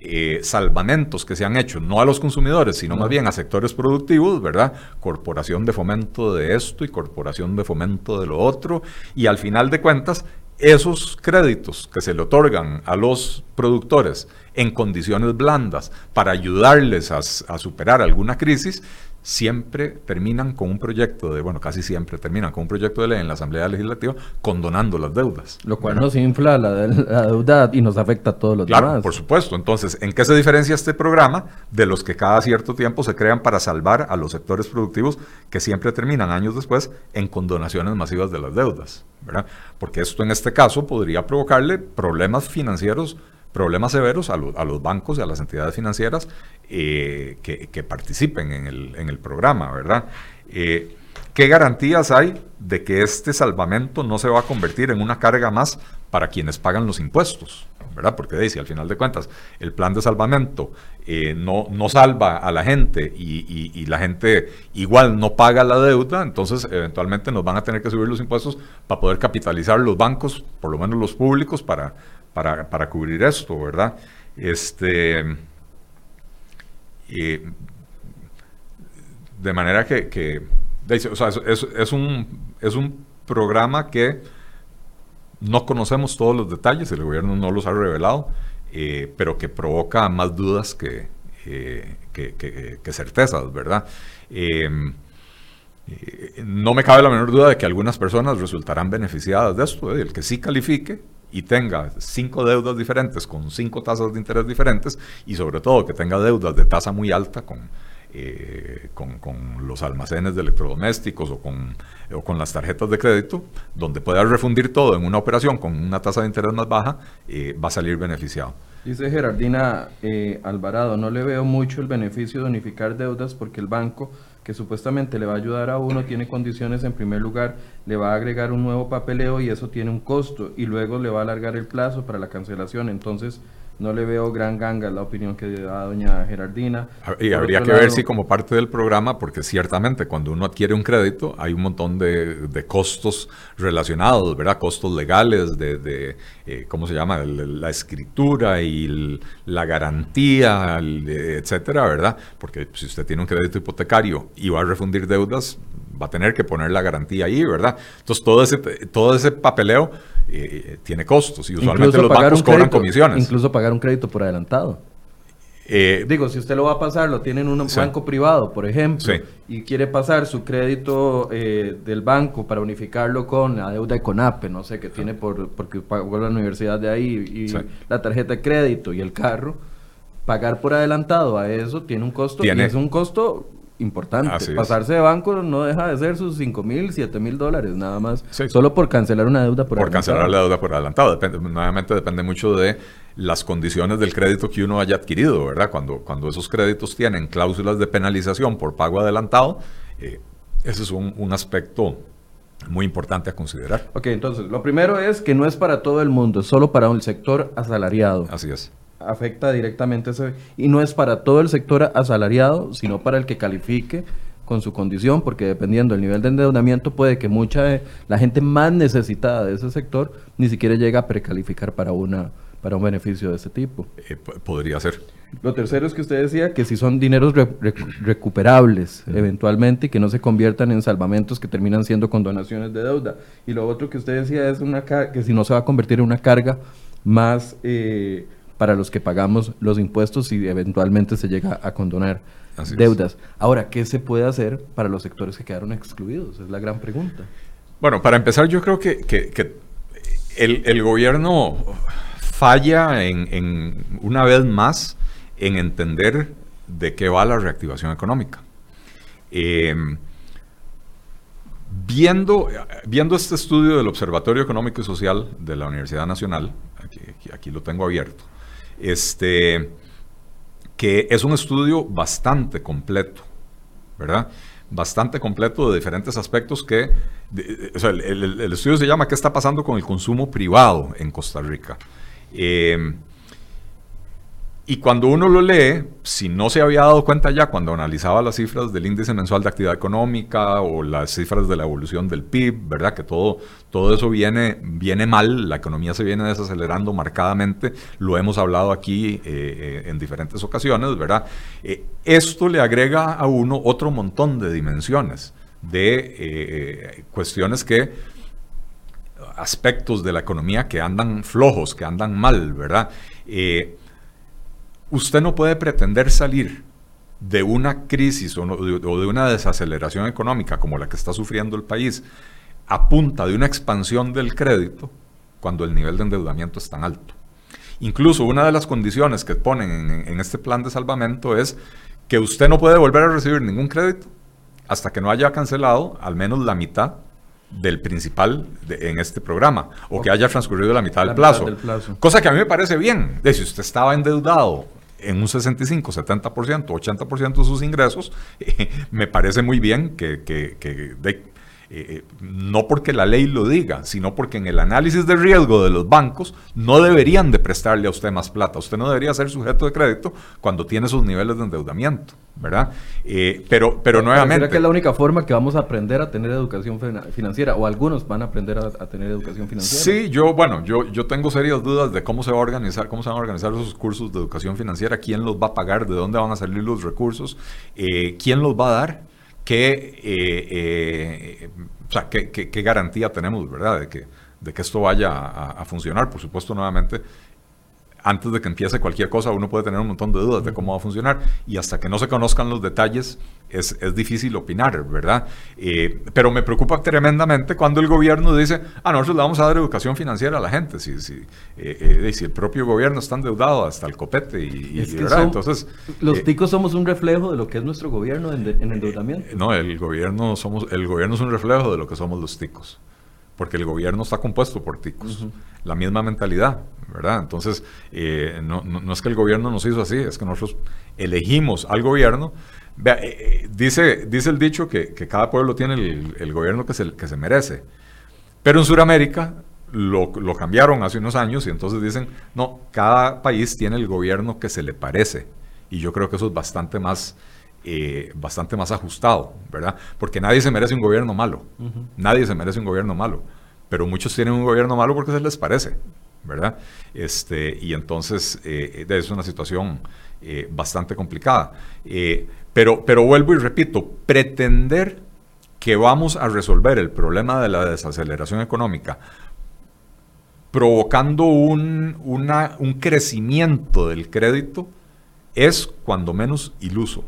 eh, salvamentos que se han hecho, no a los consumidores, sino más bien a sectores productivos, ¿verdad? Corporación de fomento de esto y corporación de fomento de lo otro, y al final de cuentas, esos créditos que se le otorgan a los productores en condiciones blandas para ayudarles a, a superar alguna crisis, siempre terminan con un proyecto de, bueno, casi siempre terminan con un proyecto de ley en la Asamblea Legislativa condonando las deudas. Lo cual nos infla la, deuda y nos afecta a todos los claro, por supuesto. Entonces, ¿en qué se diferencia este programa de los que cada cierto tiempo se crean para salvar a los sectores productivos que siempre terminan años después en condonaciones masivas de las deudas? ¿verdad? Porque esto en este caso podría provocarle problemas financieros problemas severos a, los bancos y a las entidades financieras eh, que, participen en el, programa, ¿verdad? Eh, ¿Qué garantías hay de que este salvamento no se va a convertir en una carga más para quienes pagan los impuestos? ¿verdad? Porque dice, al final de cuentas, el plan de salvamento eh, no, no salva a la gente y, y, la gente igual no paga la deuda, entonces eventualmente nos van a tener que subir los impuestos para poder capitalizar los bancos, por lo menos los públicos, para, para, cubrir esto, ¿verdad? Este, de manera que, o sea, es, un, es un programa que no conocemos todos los detalles, el gobierno no los ha revelado, eh, pero que provoca más dudas que, eh, que, certezas, ¿verdad? Eh, no me cabe la menor duda de que algunas personas resultarán beneficiadas de esto, el que sí califique y tenga cinco deudas diferentes con cinco tasas de interés diferentes y sobre todo que tenga deudas de tasa muy alta con, eh, con, los almacenes de electrodomésticos o con, o con las tarjetas de crédito, donde pueda refundir todo en una operación con una tasa de interés más baja, eh, va a salir beneficiado. Dice Gerardina eh, Alvarado, no le veo mucho el beneficio de unificar deudas porque el banco que supuestamente le va a ayudar a uno, tiene condiciones, en primer lugar, le va a agregar un nuevo papeleo y eso tiene un costo, y luego le va a alargar el plazo para la cancelación. Entonces, no le veo gran ganga la opinión que da doña Gerardina. Y habría que ver si como parte del programa, porque ciertamente cuando uno adquiere un crédito hay un montón de, costos relacionados, ¿verdad? Costos legales, de, eh, ¿cómo se llama? La escritura y la garantía, etcétera, ¿verdad? Porque si usted tiene un crédito hipotecario y va a refundir deudas, va a tener que poner la garantía ahí, ¿verdad? Entonces todo ese, todo ese papeleo eh, tiene costos y usualmente los bancos cobran comisiones. Incluso pagar un crédito por adelantado. Eh, Digo, si usted lo va a pasar, lo tiene en un banco privado, por ejemplo, y quiere pasar su crédito eh, del banco para unificarlo con la deuda de CONAPE, no sé, que tiene por porque pagó la universidad de ahí, y la tarjeta de crédito y el carro, pagar por adelantado a eso tiene un costo, y es un costo importante. Pasarse de banco no deja de ser sus 5 mil, 7 mil dólares nada más. Solo por cancelar una deuda por, adelantado. Por cancelar la deuda por adelantado. Depende, nuevamente depende mucho de las condiciones del crédito que uno haya adquirido, ¿verdad? Cuando, cuando esos créditos tienen cláusulas de penalización por pago adelantado, eh, ese es un, un aspecto muy importante a considerar. Ok, entonces, lo primero es que no es para todo el mundo, es solo para un sector asalariado. Así es afecta directamente ese, y no es para todo el sector asalariado, sino para el que califique con su condición, porque dependiendo del nivel de endeudamiento puede que mucha de la gente más necesitada de ese sector ni siquiera llegue a precalificar para una para un beneficio de ese tipo. Eh, podría ser. Lo tercero es que usted decía que si son dineros recuperables eventualmente y que no se conviertan en salvamentos que terminan siendo condonaciones de deuda. Y lo otro que usted decía es una que si no se va a convertir en una carga más eh, para los que pagamos los impuestos y eventualmente se llega a condonar deudas. Ahora, ¿qué se puede hacer para los sectores que quedaron excluidos? Es la gran pregunta. Bueno, para empezar, yo creo que, el, gobierno falla en, una vez más en entender de qué va la reactivación económica. Em, viendo, viendo este estudio del Observatorio Económico y Social de la Universidad Nacional, aquí, aquí lo tengo abierto, este, que es un estudio bastante completo, ¿verdad? Bastante completo de diferentes aspectos que, sea, el, estudio se llama ¿Qué está pasando con el consumo privado en Costa Rica? Eh, y cuando uno lo lee, si no se había dado cuenta ya cuando analizaba las cifras del índice mensual de actividad económica o las cifras de la evolución del PIB, ¿verdad? Que todo, todo eso viene, viene mal, la economía se viene desacelerando marcadamente, lo hemos hablado aquí eh, eh, en diferentes ocasiones, ¿verdad? Eh, esto le agrega a uno otro montón de dimensiones, de cuestiones que aspectos de la economía que andan flojos, que andan mal, ¿verdad? Usted no puede pretender salir de una crisis o, de una desaceleración económica como la que está sufriendo el país a punta de una expansión del crédito cuando el nivel de endeudamiento es tan alto. Incluso una de las condiciones que ponen en, este plan de salvamento es que usted no puede volver a recibir ningún crédito hasta que no haya cancelado al menos la mitad del principal en este programa o que haya transcurrido la mitad, del, plazo. Cosa que a mí me parece bien. De si usted estaba endeudado en un 65, 70%, 80% de sus ingresos, [laughs] me parece muy bien que, que, que eh, no porque la ley lo diga, sino porque en el análisis de riesgo de los bancos no deberían de prestarle a usted más plata. Usted no debería ser sujeto de crédito cuando tiene sus niveles de endeudamiento, ¿verdad? Eh, pero, pero nuevamente... ¿Será que es la única forma que vamos a aprender a tener educación financiera? ¿O algunos van a aprender a, tener educación financiera? Sí, yo, bueno, yo, yo tengo serias dudas de cómo se va a organizar, cómo se van a organizar esos cursos de educación financiera, quién los va a pagar, de dónde van a salir los recursos, eh, quién los va a dar qué, eh, eh, o sea, qué, qué, garantía tenemos, ¿verdad?, de que, de que esto vaya a, funcionar. Por supuesto, nuevamente, antes de que empiece cualquier cosa, uno puede tener un montón de dudas de cómo va a funcionar y hasta que no se conozcan los detalles es, es difícil opinar, ¿verdad? Eh, pero me preocupa tremendamente cuando el gobierno dice, ah, nosotros le vamos a dar educación financiera a la gente, si, si, eh, eh, si el propio gobierno está endeudado hasta el copete y, ¿verdad? Entonces... Los ticos somos un reflejo de lo que es nuestro gobierno en, en endeudamiento. no, el gobierno, somos, el gobierno es un reflejo de lo que somos los ticos porque el gobierno está compuesto por ticos, la misma mentalidad, ¿verdad? Entonces, eh, no, no, es que el gobierno nos hizo así, es que nosotros elegimos al gobierno. Vea, eh, eh, dice, dice el dicho que, que cada pueblo tiene el, el, gobierno que se, que se merece, pero en Sudamérica lo, lo, cambiaron hace unos años y entonces dicen, no, cada país tiene el gobierno que se le parece, y yo creo que eso es bastante más eh, bastante más ajustado, ¿verdad? Porque nadie se merece un gobierno malo, nadie se merece un gobierno malo, pero muchos tienen un gobierno malo porque se les parece, ¿verdad? Este, y entonces eh, es una situación eh, bastante complicada. pero, pero vuelvo y repito, pretender que vamos a resolver el problema de la desaceleración económica provocando un, un crecimiento del crédito es cuando menos iluso.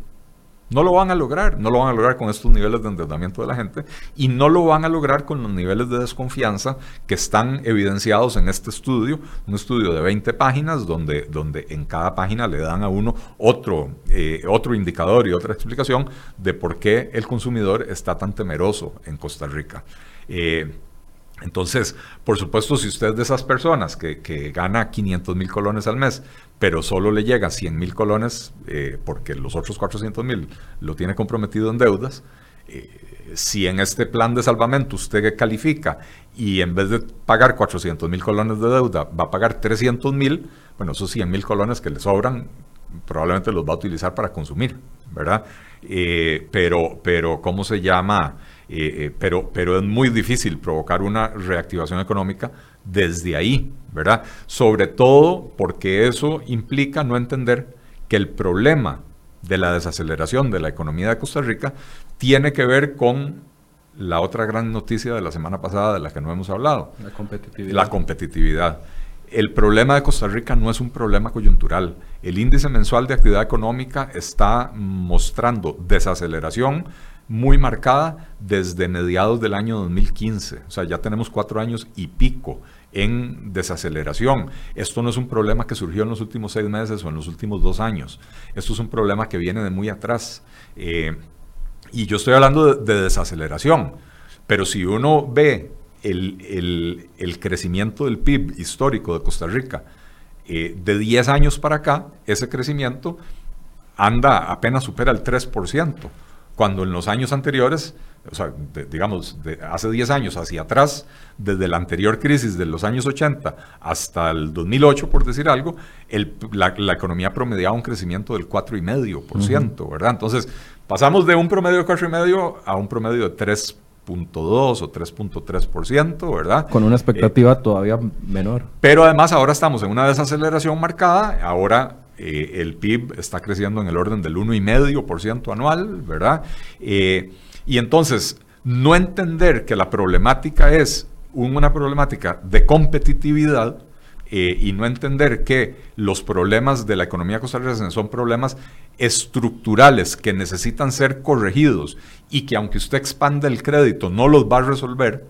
No lo van a lograr, no lo van a lograr con estos niveles de endeudamiento de la gente y no lo van a lograr con los niveles de desconfianza que están evidenciados en este estudio, un estudio de 20 páginas donde, donde en cada página le dan a uno otro, eh, otro indicador y otra explicación de por qué el consumidor está tan temeroso en Costa Rica. Eh, entonces, por supuesto, si usted es de esas personas que, que gana 500 mil colones al mes, pero solo le llega 100 mil colones eh, porque los otros 400 mil lo tiene comprometido en deudas, eh, si en este plan de salvamento usted califica y en vez de pagar 400 mil colones de deuda va a pagar 300 mil, bueno, esos 100 mil colones que le sobran probablemente los va a utilizar para consumir, ¿verdad? Eh, pero, pero, ¿cómo se llama? pero, pero es muy difícil provocar una reactivación económica desde ahí, ¿verdad? Sobre todo porque eso implica no entender que el problema de la desaceleración de la economía de Costa Rica tiene que ver con la otra gran noticia de la semana pasada de la que no hemos hablado. La competitividad. La competitividad. el problema de Costa Rica no es un problema coyuntural. El índice mensual de actividad económica está mostrando desaceleración muy marcada desde mediados del año 2015. O sea, ya tenemos cuatro años y pico en desaceleración. Esto no es un problema que surgió en los últimos seis meses o en los últimos dos años. Esto es un problema que viene de muy atrás. Eh, y yo estoy hablando de, desaceleración. Pero si uno ve el, crecimiento del PIB histórico de Costa Rica eh, de 10 años para acá, ese crecimiento anda apenas supera el 3% cuando en los años anteriores, o sea, digamos, de hace 10 años hacia atrás, desde la anterior crisis de los años 80 hasta el 2008, por decir algo, la, economía promediaba un crecimiento del 4,5%, ¿verdad? Entonces, pasamos de un promedio de 4,5% a un promedio de 3.2 o 3.3%, ¿verdad? Con una expectativa eh, todavía menor. Pero además ahora estamos en una desaceleración marcada, ahora eh, el PIB está creciendo en el orden del 1,5% anual, ¿verdad? Eh, y entonces, no entender que la problemática es una problemática de competitividad eh, y no entender que los problemas de la economía costarricense son problemas estructurales que necesitan ser corregidos y que aunque usted expanda el crédito no los va a resolver,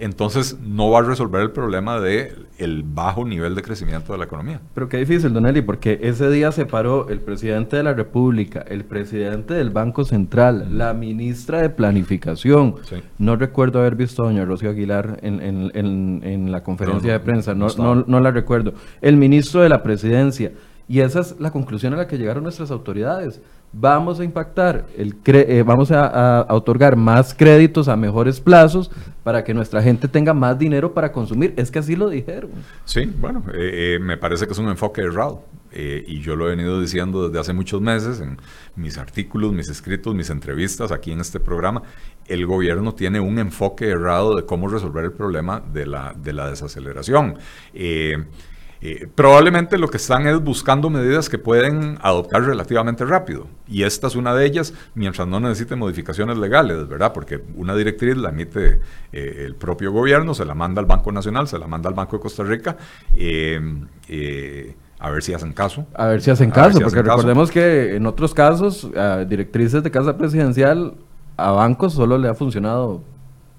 entonces no va a resolver el problema de el bajo nivel de crecimiento de la economía. Pero qué difícil, Don Eli, porque ese día se paró el presidente de la República, el presidente del Banco Central, la ministra de Planificación. No recuerdo haber visto a doña Rocío Aguilar en, la conferencia de prensa, no, no la recuerdo. El ministro de la Presidencia. Y esa es la conclusión a la que llegaron nuestras autoridades vamos a impactar, el eh, vamos a, otorgar más créditos a mejores plazos para que nuestra gente tenga más dinero para consumir. Es que así lo dijeron. Sí, bueno, eh, eh, me parece que es un enfoque errado. y yo lo he venido diciendo desde hace muchos meses en mis artículos, mis escritos, mis entrevistas aquí en este programa. El gobierno tiene un enfoque errado de cómo resolver el problema de la, de la desaceleración. Eh, probablemente lo que están es buscando medidas que pueden adoptar relativamente rápido. Y esta es una de ellas, mientras no necesite modificaciones legales, ¿verdad? Porque una directriz la emite eh, el propio gobierno, se la manda al Banco Nacional, se la manda al Banco de Costa Rica. Eh, a ver si hacen caso. A ver si hacen caso, porque recordemos que en otros casos, directrices de casa presidencial, a bancos solo le ha funcionado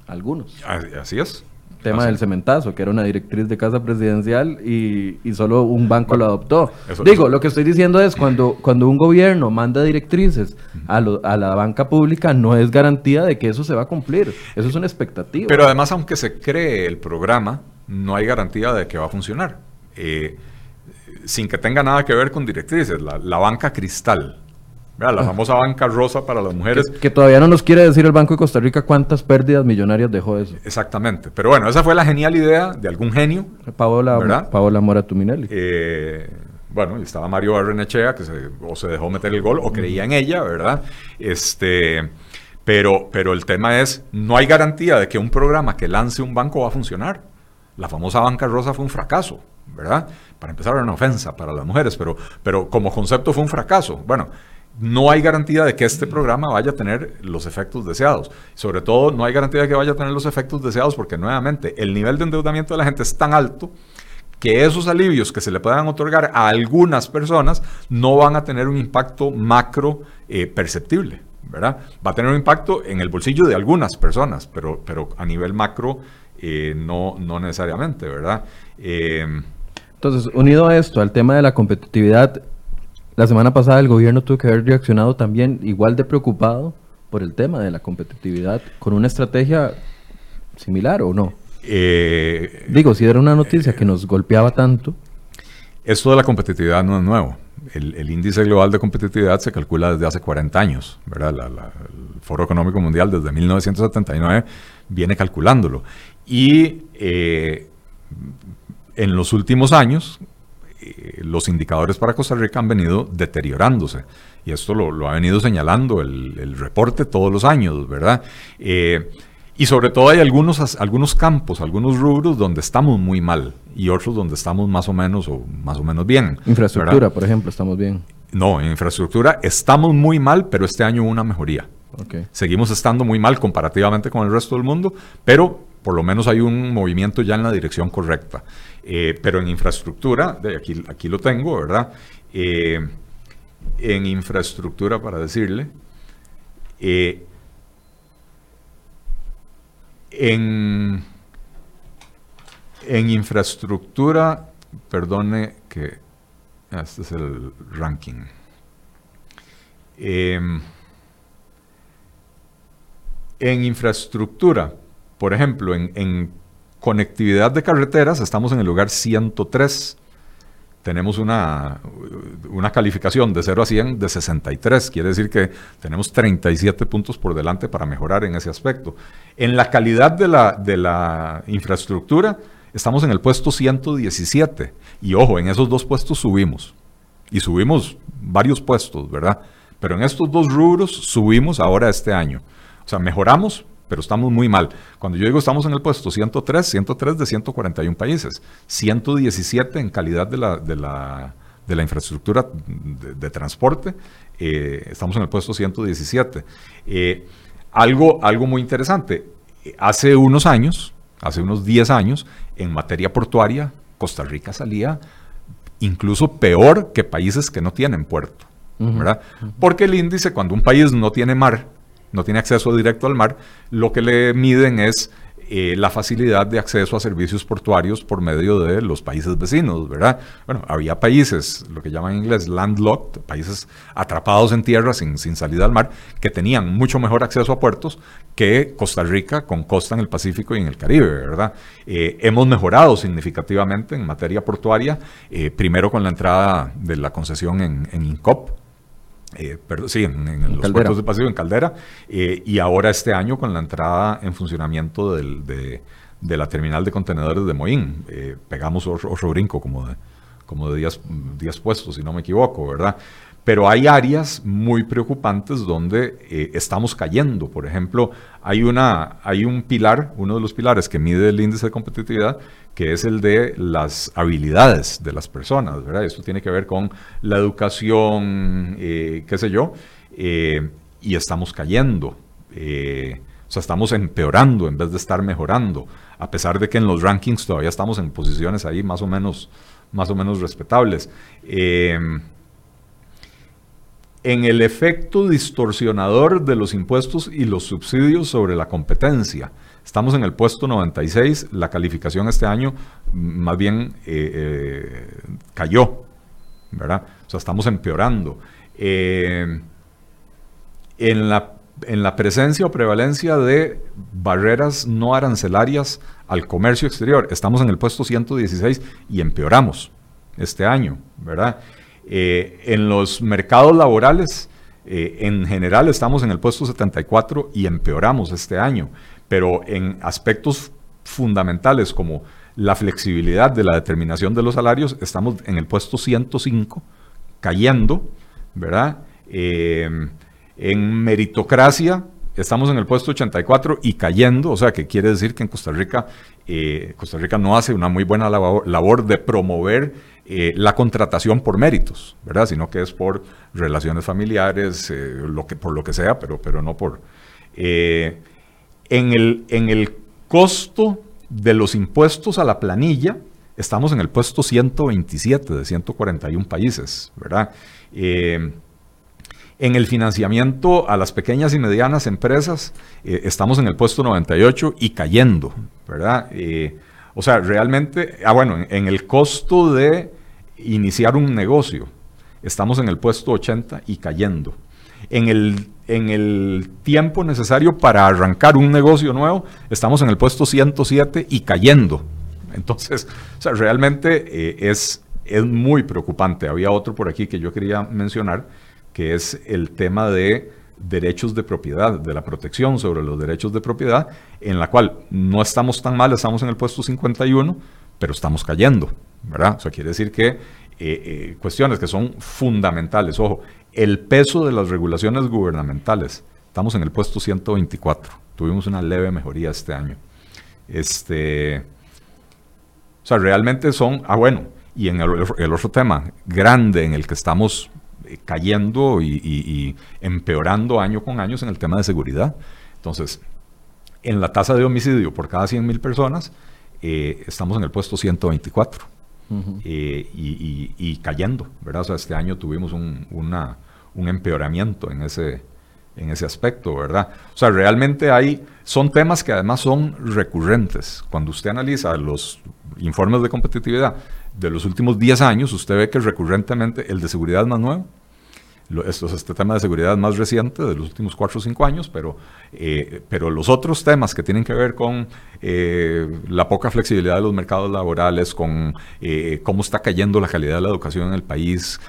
algunos. Así es tema del cementazo, que era una directriz de casa presidencial y, solo un banco lo adoptó. Digo, lo que estoy diciendo es cuando, cuando un gobierno manda directrices a, a, la banca pública, no es garantía de que eso se va a cumplir. Eso es una expectativa. Pero además, aunque se cree el programa, no hay garantía de que va a funcionar. Eh, sin que tenga nada que ver con directrices. La, la banca cristal, la famosa banca rosa para las mujeres. Que, todavía no nos quiere decir el Banco de Costa Rica cuántas pérdidas millonarias dejó eso. Exactamente. Pero bueno, esa fue la genial idea de algún genio. Paola, Paola Mora Tuminelli. Eh, bueno, estaba Mario Barrenechea, que se, o se dejó meter el gol, o creía en ella, ¿verdad? Este, pero, pero el tema es, no hay garantía de que un programa que lance un banco va a funcionar. La famosa banca rosa fue un fracaso, ¿verdad? Para empezar era una ofensa para las mujeres, pero, pero como concepto fue un fracaso. Bueno, no hay garantía de que este programa vaya a tener los efectos deseados. Sobre todo, no hay garantía de que vaya a tener los efectos deseados porque, nuevamente, el nivel de endeudamiento de la gente es tan alto que esos alivios que se le puedan otorgar a algunas personas no van a tener un impacto macro eh, perceptible, ¿verdad? Va a tener un impacto en el bolsillo de algunas personas, pero, pero a nivel macro eh, no, no necesariamente, ¿verdad? Eh, Entonces, unido a esto, al tema de la competitividad, la semana pasada el gobierno tuvo que haber reaccionado también igual de preocupado por el tema de la competitividad, con una estrategia similar o no. Eh, Digo, si era una noticia que nos golpeaba tanto. Esto de la competitividad no es nuevo. El, índice global de competitividad se calcula desde hace 40 años, ¿verdad? el Foro Económico Mundial desde 1979 viene calculándolo. Y eh, en los últimos años, eh, los indicadores para Costa Rica han venido deteriorándose. Y esto lo, ha venido señalando el, reporte todos los años, ¿verdad? Eh, y sobre todo hay algunos, algunos campos, algunos rubros donde estamos muy mal y otros donde estamos más o menos o más o menos bien. Infraestructura, por ejemplo, estamos bien. No, en infraestructura estamos muy mal, pero este año hubo una mejoría. Seguimos estando muy mal comparativamente con el resto del mundo, pero por lo menos hay un movimiento ya en la dirección correcta. Eh, pero en infraestructura, aquí, aquí lo tengo, ¿verdad? Eh, en infraestructura, para decirle, eh, en, en infraestructura, perdone que este es el ranking. Em, en infraestructura, por ejemplo, en, conectividad de carreteras estamos en el lugar 103. Tenemos una, una calificación de 0 a 100 de 63. Quiere decir que tenemos 37 puntos por delante para mejorar en ese aspecto. En la calidad de la, de la infraestructura, estamos en el puesto 117. Y ojo, en esos dos puestos subimos. Y subimos varios puestos, ¿verdad? Pero en estos dos rubros subimos ahora este año. O sea, mejoramos, pero estamos muy mal. Cuando yo digo estamos en el puesto 103, 103 de 141 países, 117 en calidad de la, de la, de la infraestructura de, transporte, eh, estamos en el puesto 117. Eh, algo, algo muy interesante, hace unos años, hace unos 10 años, en materia portuaria, Costa Rica salía incluso peor que países que no tienen puerto. ¿verdad? Porque el índice, cuando un país no tiene mar, no tiene acceso directo al mar, lo que le miden es eh, la facilidad de acceso a servicios portuarios por medio de los países vecinos, ¿verdad? Bueno, había países, lo que llaman en inglés landlocked, países atrapados en tierra sin, sin salida al mar, que tenían mucho mejor acceso a puertos que Costa Rica con costa en el Pacífico y en el Caribe, ¿verdad? Eh, hemos mejorado significativamente en materia portuaria, eh, primero con la entrada de la concesión en, en INCOP, eh, sí, en, los puertos de Pacífico, en Caldera, eh, y ahora este año con la entrada en funcionamiento de, la terminal de contenedores de Moín. Eh, pegamos otro, brinco como de, como de días, días puestos, si no me equivoco, ¿verdad? Pero hay áreas muy preocupantes donde eh, estamos cayendo. Por ejemplo, hay, una, hay un pilar, uno de los pilares que mide el índice de competitividad, que es el de las habilidades de las personas. ¿verdad? Esto tiene que ver con la educación, eh, qué sé yo, eh, y estamos cayendo. o sea, estamos empeorando en vez de estar mejorando, a pesar de que en los rankings todavía estamos en posiciones ahí más o menos, más o menos respetables en el efecto distorsionador de los impuestos y los subsidios sobre la competencia. Estamos en el puesto 96, la calificación este año mm, más bien eh, eh, cayó, ¿verdad? O sea, estamos empeorando. Eh, en, la, en la presencia o prevalencia de barreras no arancelarias al comercio exterior, estamos en el puesto 116 y empeoramos este año, ¿verdad? Eh, en los mercados laborales, eh, en general estamos en el puesto 74 y empeoramos este año, pero en aspectos fundamentales como la flexibilidad de la determinación de los salarios, estamos en el puesto 105, cayendo, ¿verdad? Eh, en meritocracia, estamos en el puesto 84 y cayendo, o sea, que quiere decir que en Costa Rica, Costa Rica no hace una muy buena labor de promover eh, la contratación por méritos, ¿verdad? Sino que es por relaciones familiares, eh, lo que, por lo que sea, pero, pero no por... Eh, en, el, en el costo de los impuestos a la planilla, estamos en el puesto 127 de 141 países, ¿verdad? en el financiamiento a las pequeñas y medianas empresas, estamos en el puesto 98 y cayendo, ¿verdad? O sea, realmente, ah, bueno, en el costo de iniciar un negocio. Estamos en el puesto 80 y cayendo. En el, en el tiempo necesario para arrancar un negocio nuevo, estamos en el puesto 107 y cayendo. Entonces, o sea, realmente eh, es, es muy preocupante. Había otro por aquí que yo quería mencionar, que es el tema de derechos de propiedad, de la protección sobre los derechos de propiedad, en la cual no estamos tan mal, estamos en el puesto 51, pero estamos cayendo, ¿verdad? O sea, quiere decir que eh, eh, cuestiones que son fundamentales, ojo, el peso de las regulaciones gubernamentales, estamos en el puesto 124, tuvimos una leve mejoría este año. Este, o sea, realmente son, ah, bueno, y en el, otro tema grande en el que estamos cayendo y, y, empeorando año con año en el tema de seguridad. Entonces, En la tasa de homicidio por cada 100 mil personas, eh, estamos en el puesto 124 eh, y, cayendo, ¿verdad? O sea, este año tuvimos un, un empeoramiento en ese, en ese aspecto, ¿verdad? O sea, realmente hay, son temas que además son recurrentes. Cuando usted analiza los informes de competitividad de los últimos 10 años, usted ve que recurrentemente el de seguridad más nuevo, esto es este tema de seguridad más reciente de los últimos 4 o 5 años, pero, eh, pero los otros temas que tienen que ver con eh, la poca flexibilidad de los mercados laborales, con eh, cómo está cayendo la calidad de la educación en el país,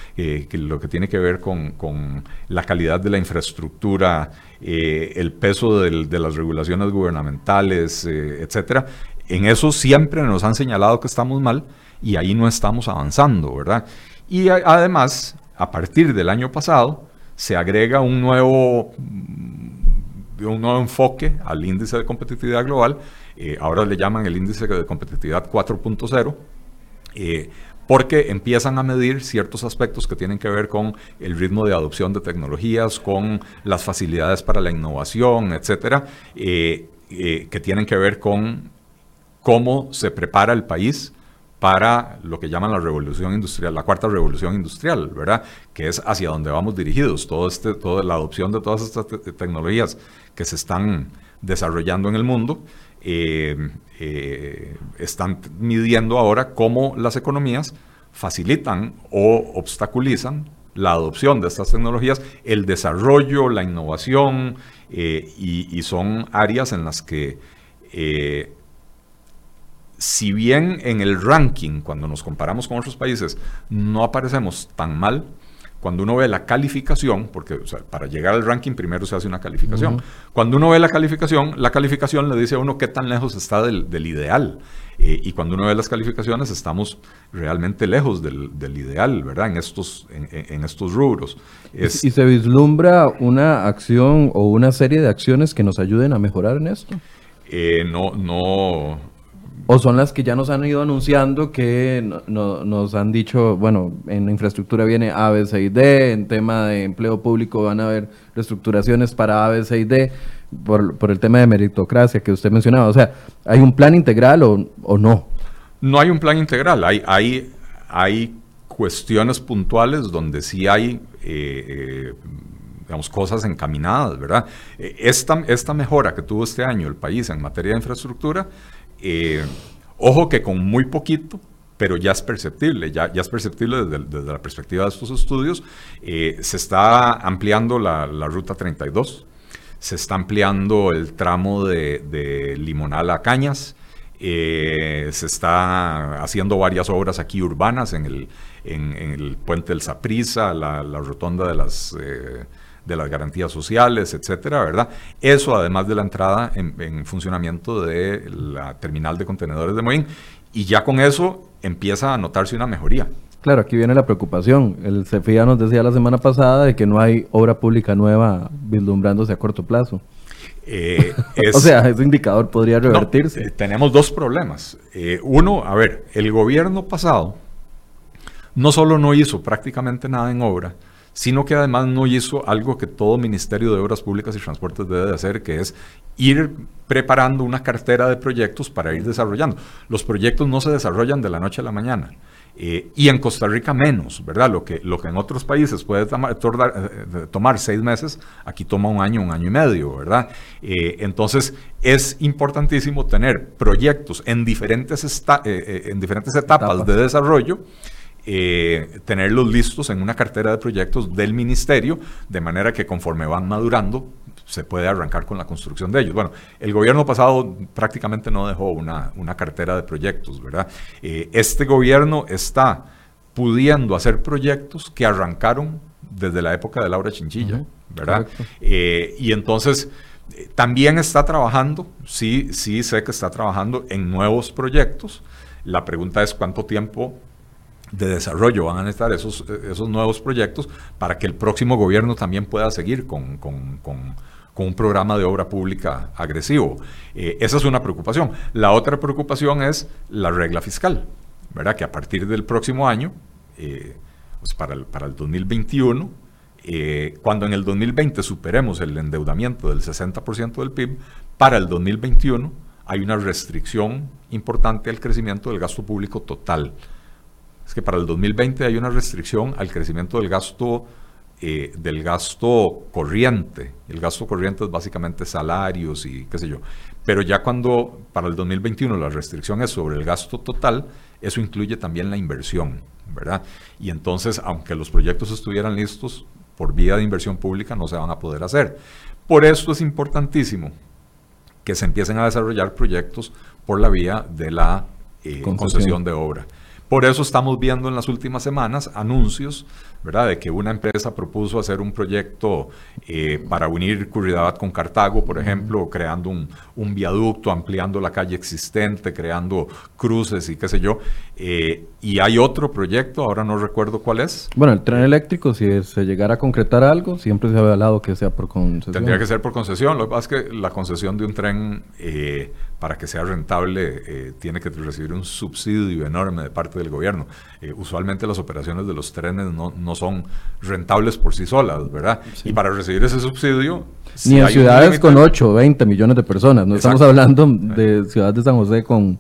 lo que tiene que ver con, con la calidad de la infraestructura, el peso de las regulaciones gubernamentales, etcétera, en eso siempre nos han señalado que estamos mal y ahí no estamos avanzando, ¿verdad? Y además, a partir del año pasado, se agrega un nuevo, mm, un nuevo enfoque al índice de competitividad global, eh, ahora le llaman el índice de competitividad 4.0, eh, porque empiezan a medir ciertos aspectos que tienen que ver con el ritmo de adopción de tecnologías, con las facilidades para la innovación, etcétera, eh, que tienen que ver con cómo se prepara el país para lo que llaman la revolución industrial, la cuarta revolución industrial, ¿verdad? Que es hacia donde vamos dirigidos. Todo este, toda la adopción de todas estas tecnologías que se están desarrollando en el mundo, eh, eh, están midiendo ahora cómo las economías facilitan o obstaculizan la adopción de estas tecnologías, el desarrollo, la innovación, eh, y, son áreas en las que si bien en el ranking, cuando nos comparamos con otros países, no aparecemos tan mal, cuando uno ve la calificación, porque para llegar al ranking primero se hace una calificación, cuando uno ve la calificación, la calificación le dice a uno qué tan lejos está del, ideal. Eh, y cuando uno ve las calificaciones, estamos realmente lejos del, ideal, ¿verdad? En estos, en, estos rubros. ¿Y se vislumbra una acción o una serie de acciones que nos ayuden a mejorar en esto? Eh, no, no, ¿O son las que ya nos han ido anunciando que nos han dicho, bueno, en infraestructura viene A, B, C y D, en tema de empleo público van a haber reestructuraciones para A, B, C y D, por, el tema de meritocracia que usted mencionaba? O sea, ¿hay un plan integral o, no? No hay un plan integral, hay, hay, hay cuestiones puntuales donde sí hay... Eh, eh, cosas encaminadas, ¿verdad? Eh, esta, esta mejora que tuvo este año el país en materia de infraestructura eh, ojo que con muy poquito, pero ya es perceptible, ya, ya es perceptible desde, la perspectiva de estos estudios. Eh, se está ampliando la, ruta 32, se está ampliando el tramo de, Limonal a Cañas, eh, se está haciendo varias obras aquí urbanas en el, en, el puente del Saprisa, la, la rotonda de las de las garantías sociales, etcétera, ¿verdad? Eso además de la entrada en, funcionamiento de la terminal de contenedores de Moín, y ya con eso empieza a notarse una mejoría. Claro, aquí viene la preocupación. El CEFIA nos decía la semana pasada de que no hay obra pública nueva vislumbrándose a corto plazo. Eh, [laughs] o sea, ese indicador podría revertirse. Eh, tenemos dos problemas. Eh, uno, a ver, el gobierno pasado no solo no hizo prácticamente nada en obra, sino que además no hizo algo que todo Ministerio de Obras Públicas y Transportes debe de hacer, que es ir preparando una cartera de proyectos para ir desarrollando. Los proyectos no se desarrollan de la noche a la mañana. Eh, y en Costa Rica menos, ¿verdad? Lo que, lo que en otros países puede eh, tomar, seis meses, aquí toma un año, un año y medio, ¿verdad? Eh, entonces, es importantísimo tener proyectos en diferentes, en diferentes etapas de desarrollo eh, tenerlos listos en una cartera de proyectos del ministerio, de manera que conforme van madurando, se puede arrancar con la construcción de ellos. Bueno, el gobierno pasado prácticamente no dejó una, una cartera de proyectos, ¿verdad? Eh, este gobierno está pudiendo hacer proyectos que arrancaron desde la época de Laura Chinchilla, ¿verdad? Eh, y entonces también está trabajando, sí, sí sé que está trabajando en nuevos proyectos. La pregunta es cuánto tiempo de desarrollo van a necesitar esos, esos nuevos proyectos para que el próximo gobierno también pueda seguir con, un programa de obra pública agresivo. Eh, esa es una preocupación. La otra preocupación es la regla fiscal, ¿verdad? Que a partir del próximo año, eh, pues para, el, para el 2021, eh, cuando en el 2020 superemos el endeudamiento del 60% del PIB, para el 2021 hay una restricción importante al crecimiento del gasto público total. Es que para el 2020 hay una restricción al crecimiento del gasto eh, del gasto corriente. El gasto corriente es básicamente salarios y qué sé yo. Pero ya cuando para el 2021 la restricción es sobre el gasto total, eso incluye también la inversión, ¿verdad? Y entonces, aunque los proyectos estuvieran listos, por vía de inversión pública no se van a poder hacer. Por eso es importantísimo que se empiecen a desarrollar proyectos por la vía de la eh, concesión de obra. Por eso estamos viendo en las últimas semanas anuncios, ¿verdad?, de que una empresa propuso hacer un proyecto eh, para unir Curridabat con Cartago, por ejemplo, creando un, viaducto, ampliando la calle existente, creando cruces y qué sé yo. Eh, y hay otro proyecto, ahora no recuerdo cuál es. Bueno, el tren eléctrico, si se llegara a concretar algo, siempre se ha hablado que sea por concesión. Tendría que ser por concesión. Lo que pasa es que la concesión de un tren eh, para que sea rentable eh, tiene que recibir un subsidio enorme de parte del gobierno. Eh, usualmente las operaciones de los trenes no, no, son rentables por sí solas, ¿verdad? Y para recibir ese subsidio... Ni en ciudades con 8 o 20 millones de personas, no estamos hablando de ciudades de San José con,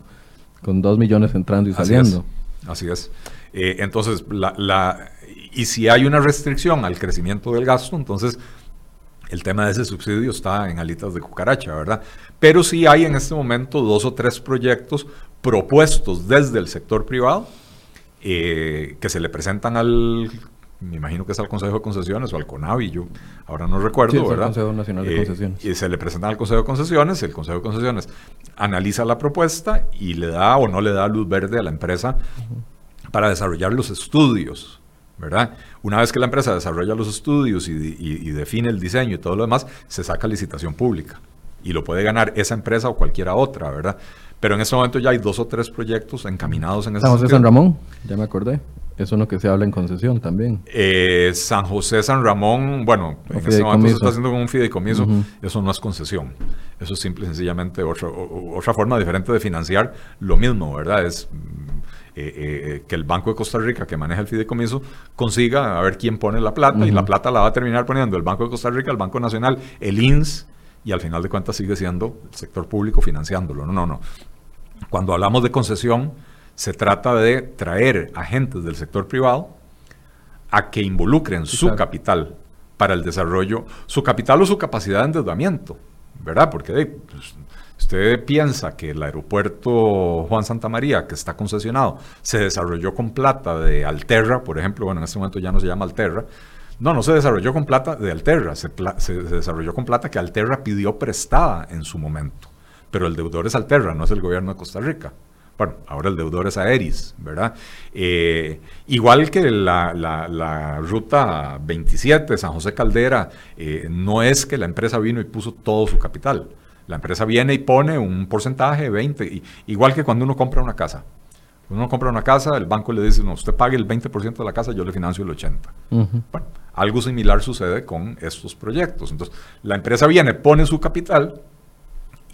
con 2 millones entrando y saliendo. Así es. Eh, entonces, la, la, y si hay una restricción al crecimiento del gasto, entonces el tema de ese subsidio está en alitas de cucaracha, ¿verdad? Pero sí hay en este momento dos o tres proyectos propuestos desde el sector privado eh, que se le presentan al, me imagino que es al Consejo de Concesiones o al CONAVI, yo ahora no recuerdo, sí, ¿verdad? Consejo Nacional de eh, Concesiones. Y se le presentan al Consejo de Concesiones, el Consejo de Concesiones analiza la propuesta y le da o no le da luz verde a la empresa para desarrollar los estudios ¿verdad? Una vez que la empresa desarrolla los estudios y, define el diseño y todo lo demás, se saca licitación pública y lo puede ganar esa empresa o cualquiera otra, ¿verdad? Pero en este momento ya hay dos o tres proyectos encaminados en ese San José San Ramón, ya me acordé. Eso es lo que se habla en concesión también. Eh, San José San Ramón, bueno, en este momento se está haciendo con un fideicomiso, eso no es concesión. Eso es simple y sencillamente otra, otra forma diferente de financiar lo mismo, ¿verdad? Es eh, eh, que el Banco de Costa Rica, que maneja el fideicomiso, consiga a ver quién pone la plata y la plata la va a terminar poniendo el Banco de Costa Rica, el Banco Nacional, el INS y al final de cuentas sigue siendo el sector público financiándolo. No, no, no. Cuando hablamos de concesión, se trata de traer agentes del sector privado a que involucren su capital para el desarrollo, su capital o su capacidad de endeudamiento, ¿verdad? Porque pues, usted piensa que el aeropuerto Juan Santa María, que está concesionado, se desarrolló con plata de Alterra, por ejemplo, bueno, en este momento ya no se llama Alterra, no, no se desarrolló con plata de Alterra, se, desarrolló con plata que Alterra pidió prestada en su momento, pero el deudor es Alterra, no es el gobierno de Costa Rica. Bueno, ahora el deudor es Aeris, ¿verdad? Eh, igual que la, ruta 27, San José Caldera, eh, no es que la empresa vino y puso todo su capital. La empresa viene y pone un porcentaje, 20, igual que cuando uno compra una casa. Cuando uno compra una casa, el banco le dice, no, usted pague el 20% de la casa, yo le financio el 80%. Bueno, algo similar sucede con estos proyectos. Entonces, la empresa viene, pone su capital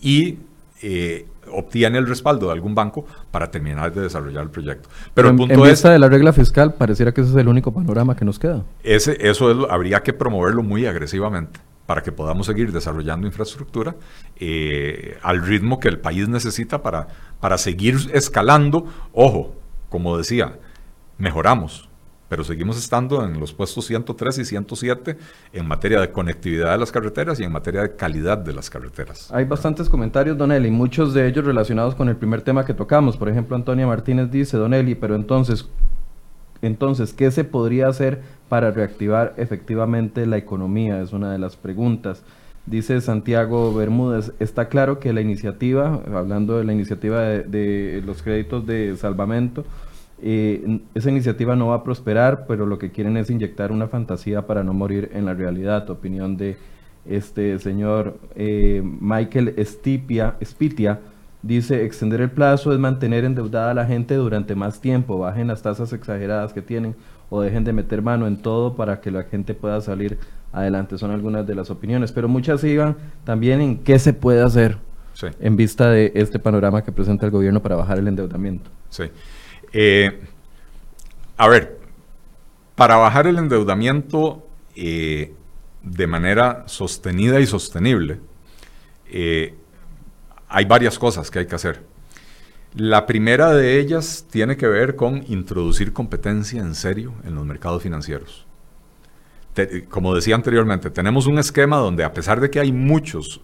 y eh, obtiene el respaldo de algún banco para terminar de desarrollar el proyecto. Pero, el punto en vista de la regla fiscal, pareciera que ese es el único panorama que nos queda. Ese, eso habría que promoverlo muy agresivamente para que podamos seguir desarrollando infraestructura eh, al ritmo que el país necesita para, para seguir escalando. Ojo, como decía, mejoramos, pero seguimos estando en los puestos 103 y 107 en materia de conectividad de las carreteras y en materia de calidad de las carreteras. Hay bastantes comentarios, Don Eli, muchos de ellos relacionados con el primer tema que tocamos. Por ejemplo, Antonia Martínez dice, Don Eli, pero entonces, entonces, ¿qué se podría hacer para reactivar efectivamente la economía? Es una de las preguntas. Dice Santiago Bermúdez, está claro que la iniciativa, hablando de la iniciativa de, los créditos de salvamento, eh, esa iniciativa no va a prosperar, pero lo que quieren es inyectar una fantasía para no morir en la realidad. Opinión de este señor eh, Michael Spitia, Dice, extender el plazo es mantener endeudada a la gente durante más tiempo, bajen las tasas exageradas que tienen o dejen de meter mano en todo para que la gente pueda salir adelante. Son algunas de las opiniones, pero muchas iban también en qué se puede hacer en vista de este panorama que presenta el gobierno para bajar el endeudamiento. Sí. Eh, a ver, para bajar el endeudamiento eh, de manera sostenida y sostenible, eh, hay varias cosas que hay que hacer. La primera de ellas tiene que ver con introducir competencia en serio en los mercados financieros. como decía anteriormente, tenemos un esquema donde a pesar de que hay muchos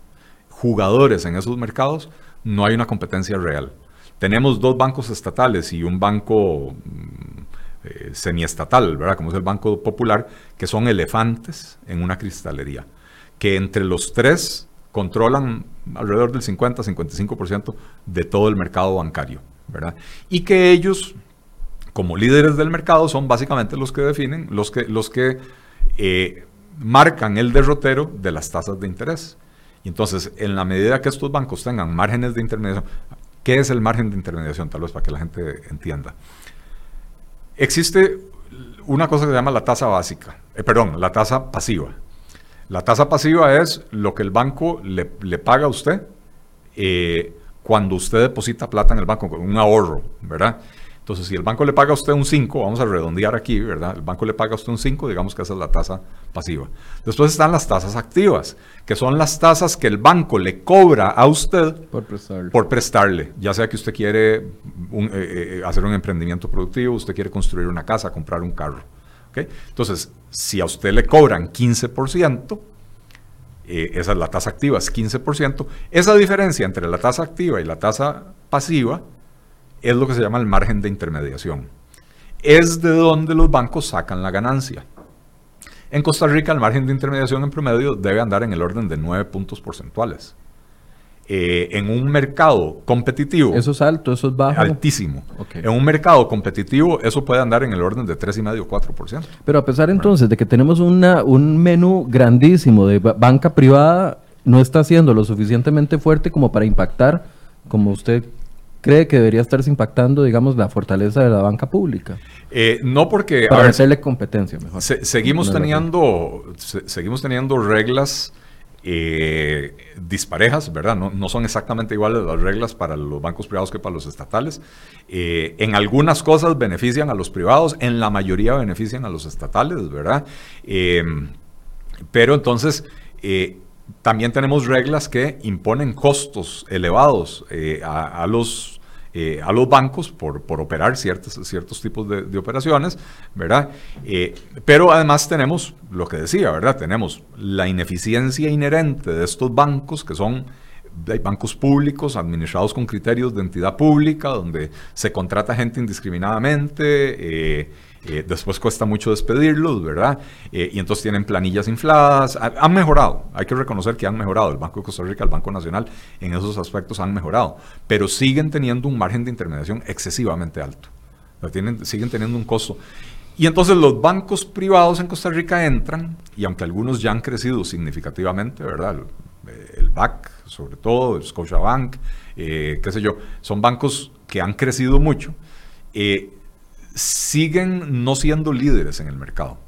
jugadores en esos mercados, no hay una competencia real. Tenemos dos bancos estatales y un banco mm, eh, semiestatal, ¿verdad? Como es el Banco Popular, que son elefantes en una cristalería, que entre los tres controlan alrededor del 50-55% de todo el mercado bancario, ¿verdad? Y que ellos, como líderes del mercado, son básicamente los que definen, los que, los que eh, marcan el derrotero de las tasas de interés. Y entonces, en la medida que estos bancos tengan márgenes de intermediación, ¿qué es el margen de intermediación? Tal vez para que la gente entienda. Existe una cosa que se llama la tasa básica, eh, perdón, la tasa pasiva. La tasa pasiva es lo que el banco le, paga a usted eh, cuando usted deposita plata en el banco, un ahorro, ¿verdad? Entonces, si el banco le paga a usted un 5, vamos a redondear aquí, ¿verdad? El banco le paga a usted un 5, digamos que esa es la tasa pasiva. Después están las tasas activas, que son las tasas que el banco le cobra a usted por prestarle, por prestarle ya sea que usted quiere eh, eh, hacer un emprendimiento productivo, usted quiere construir una casa, comprar un carro. Entonces, si a usted le cobran 15%, eh, esa es la tasa activa, es 15%, esa diferencia entre la tasa activa y la tasa pasiva es lo que se llama el margen de intermediación. Es de donde los bancos sacan la ganancia. En Costa Rica el margen de intermediación en promedio debe andar en el orden de 9 puntos porcentuales. Eh, en un mercado competitivo. Eso es alto, eso es bajo. Altísimo. En un mercado competitivo, eso puede andar en el orden de 3,5-4%. Pero a pesar entonces de que tenemos una, un menú grandísimo de banca privada, no está siendo lo suficientemente fuerte como para impactar, como usted cree que debería estarse impactando, digamos, la fortaleza de la banca pública? Eh, no porque... Para hacerle competencia mejor. seguimos, teniendo, seguimos teniendo reglas eh, disparejas, ¿verdad? No, son exactamente iguales las reglas para los bancos privados que para los estatales. Eh, en algunas cosas benefician a los privados, en la mayoría benefician a los estatales, ¿verdad? pero entonces también tenemos reglas que imponen costos elevados eh, a, los, eh, a los bancos por, por operar ciertos, ciertos tipos de, operaciones, ¿verdad? Eh, pero además tenemos lo que decía, ¿verdad? Tenemos la ineficiencia inherente de estos bancos que son bancos públicos administrados con criterios de entidad pública, donde se contrata gente indiscriminadamente eh, después cuesta mucho despedirlos, ¿verdad? Eh, y entonces tienen planillas infladas. han mejorado, hay que reconocer que han mejorado. El Banco de Costa Rica, el Banco Nacional, en esos aspectos han mejorado, pero siguen teniendo un margen de intermediación excesivamente alto. tienen, siguen teniendo un costo. Y entonces los bancos privados en Costa Rica entran, y aunque algunos ya han crecido significativamente, ¿verdad? El, BAC, sobre todo, el Scotiabank, eh, qué sé yo, son bancos que han crecido mucho. Eh, siguen no siendo líderes en el mercado.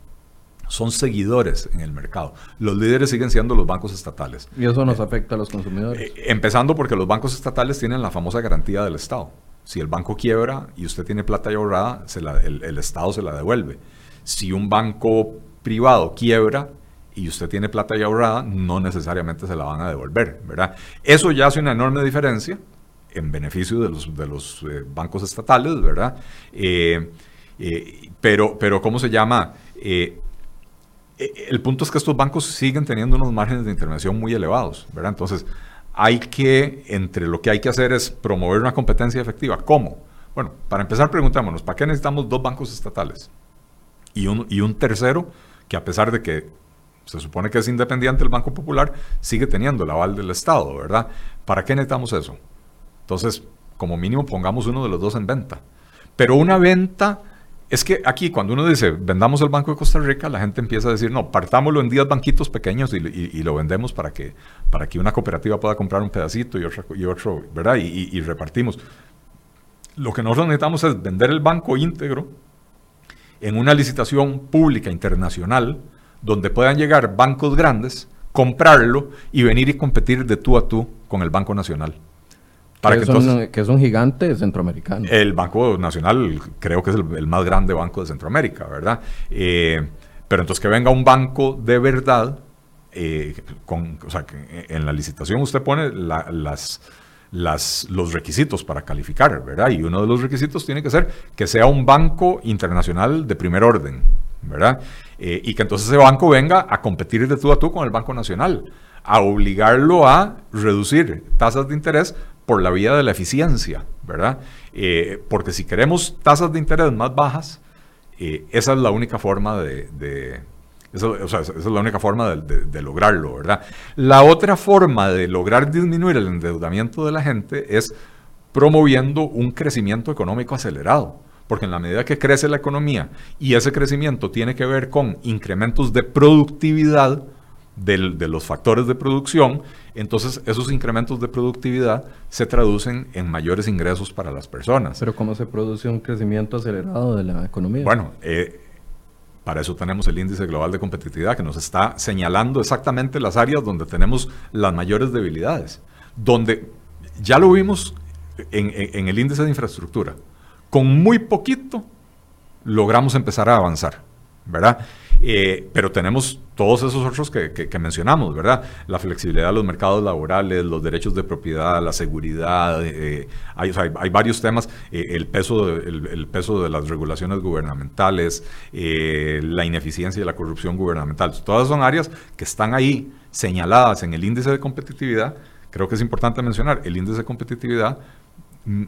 Son seguidores en el mercado. Los líderes siguen siendo los bancos estatales. ¿Y eso nos afecta a los consumidores? Eh, empezando porque los bancos estatales tienen la famosa garantía del Estado. Si el banco quiebra y usted tiene plata ya ahorrada, el, Estado se la devuelve. Si un banco privado quiebra, y usted tiene plata ya ahorrada, no necesariamente se la van a devolver, ¿verdad? Eso ya hace una enorme diferencia en beneficio de los, de los eh, bancos estatales, ¿verdad? Eh, eh, pero, pero, ¿cómo se llama? el punto es que estos bancos siguen teniendo unos márgenes de intervención muy elevados, ¿verdad? Entonces, hay que, entre lo que hay que hacer es promover una competencia efectiva. ¿Cómo? Bueno, para empezar, preguntémonos, ¿para qué necesitamos dos bancos estatales? Y un, y un tercero que a pesar de que se supone que es independiente el Banco Popular, sigue teniendo el aval del Estado, ¿verdad? ¿Para qué necesitamos eso? Entonces, como mínimo pongamos uno de los dos en venta. Pero una venta, es que aquí cuando uno dice vendamos el Banco de Costa Rica, la gente empieza a decir, no, partámoslo en 10 banquitos pequeños y, lo vendemos para que, para que una cooperativa pueda comprar un pedacito y otro, y otro ¿verdad? Y, repartimos. Lo que nosotros necesitamos es vender el banco íntegro en una licitación pública internacional donde puedan llegar bancos grandes, comprarlo y venir y competir de tú a tú con el Banco Nacional que, es un, gigante centroamericano. El Banco Nacional creo que es el, más grande banco de Centroamérica, ¿verdad? Eh, pero entonces que venga un banco de verdad, eh, con, o sea, que en la licitación usted pone las, las, los requisitos para calificar, ¿verdad? Y uno de los requisitos tiene que ser que sea un banco internacional de primer orden, ¿verdad? Eh, y que entonces ese banco venga a competir de tú a tú con el Banco Nacional, a obligarlo a reducir tasas de interés por la vía de la eficiencia, ¿verdad? Eh, porque si queremos tasas de interés más bajas, eh, esa es la única forma de, esa es la única forma de, lograrlo, ¿verdad? La otra forma de lograr disminuir el endeudamiento de la gente es promoviendo un crecimiento económico acelerado. Porque en la medida que crece la economía y ese crecimiento tiene que ver con incrementos de productividad, de los factores de producción, entonces esos incrementos de productividad se traducen en mayores ingresos para las personas. Pero ¿cómo se produce un crecimiento acelerado de la economía? Bueno, eh, para eso tenemos el índice global de competitividad que nos está señalando exactamente las áreas donde tenemos las mayores debilidades, donde ya lo vimos en, en el índice de infraestructura. Con muy poquito logramos empezar a avanzar, ¿verdad? Eh, pero tenemos todos esos otros que, mencionamos, ¿verdad? La flexibilidad de los mercados laborales, los derechos de propiedad, la seguridad, eh, hay, varios temas, eh, el, peso de, el, peso de las regulaciones gubernamentales, la ineficiencia y la corrupción gubernamental. Todas son áreas que están ahí señaladas en el índice de competitividad. Creo que es importante mencionar, el índice de competitividad mm,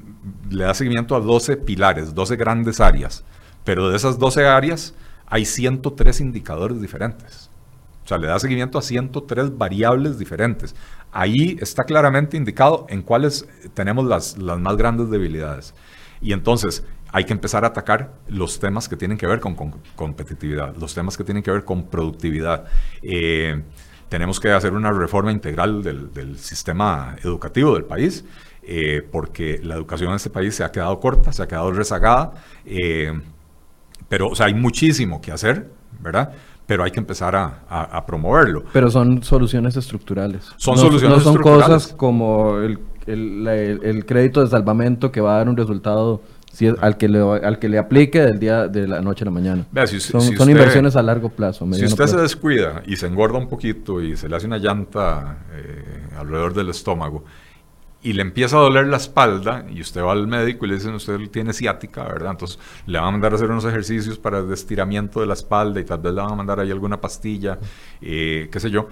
le da seguimiento a 12 pilares, 12 grandes áreas, pero de esas 12 áreas hay 103 indicadores diferentes. O sea, le da seguimiento a 103 variables diferentes. Ahí está claramente indicado en cuáles tenemos las, más grandes debilidades. Y entonces hay que empezar a atacar los temas que tienen que ver con, competitividad, los temas que tienen que ver con productividad. Eh, tenemos que hacer una reforma integral del, sistema educativo del país, eh, porque la educación en este país se ha quedado corta, se ha quedado rezagada. Eh, pero, o sea, hay muchísimo que hacer, ¿verdad? Pero hay que empezar a, promoverlo. Pero son soluciones estructurales. Son soluciones estructurales. No son cosas como el, el, crédito de salvamento que va a dar un resultado si al, que le, al que le aplique del día de la noche a la mañana. son, inversiones a largo plazo. Si usted se descuida y se engorda un poquito y se le hace una llanta eh, alrededor del estómago y le empieza a doler la espalda y usted va al médico y le dicen usted tiene ciática, ¿verdad? Entonces le van a mandar a hacer unos ejercicios para el estiramiento de la espalda y tal vez le van a mandar ahí alguna pastilla, eh, qué sé yo.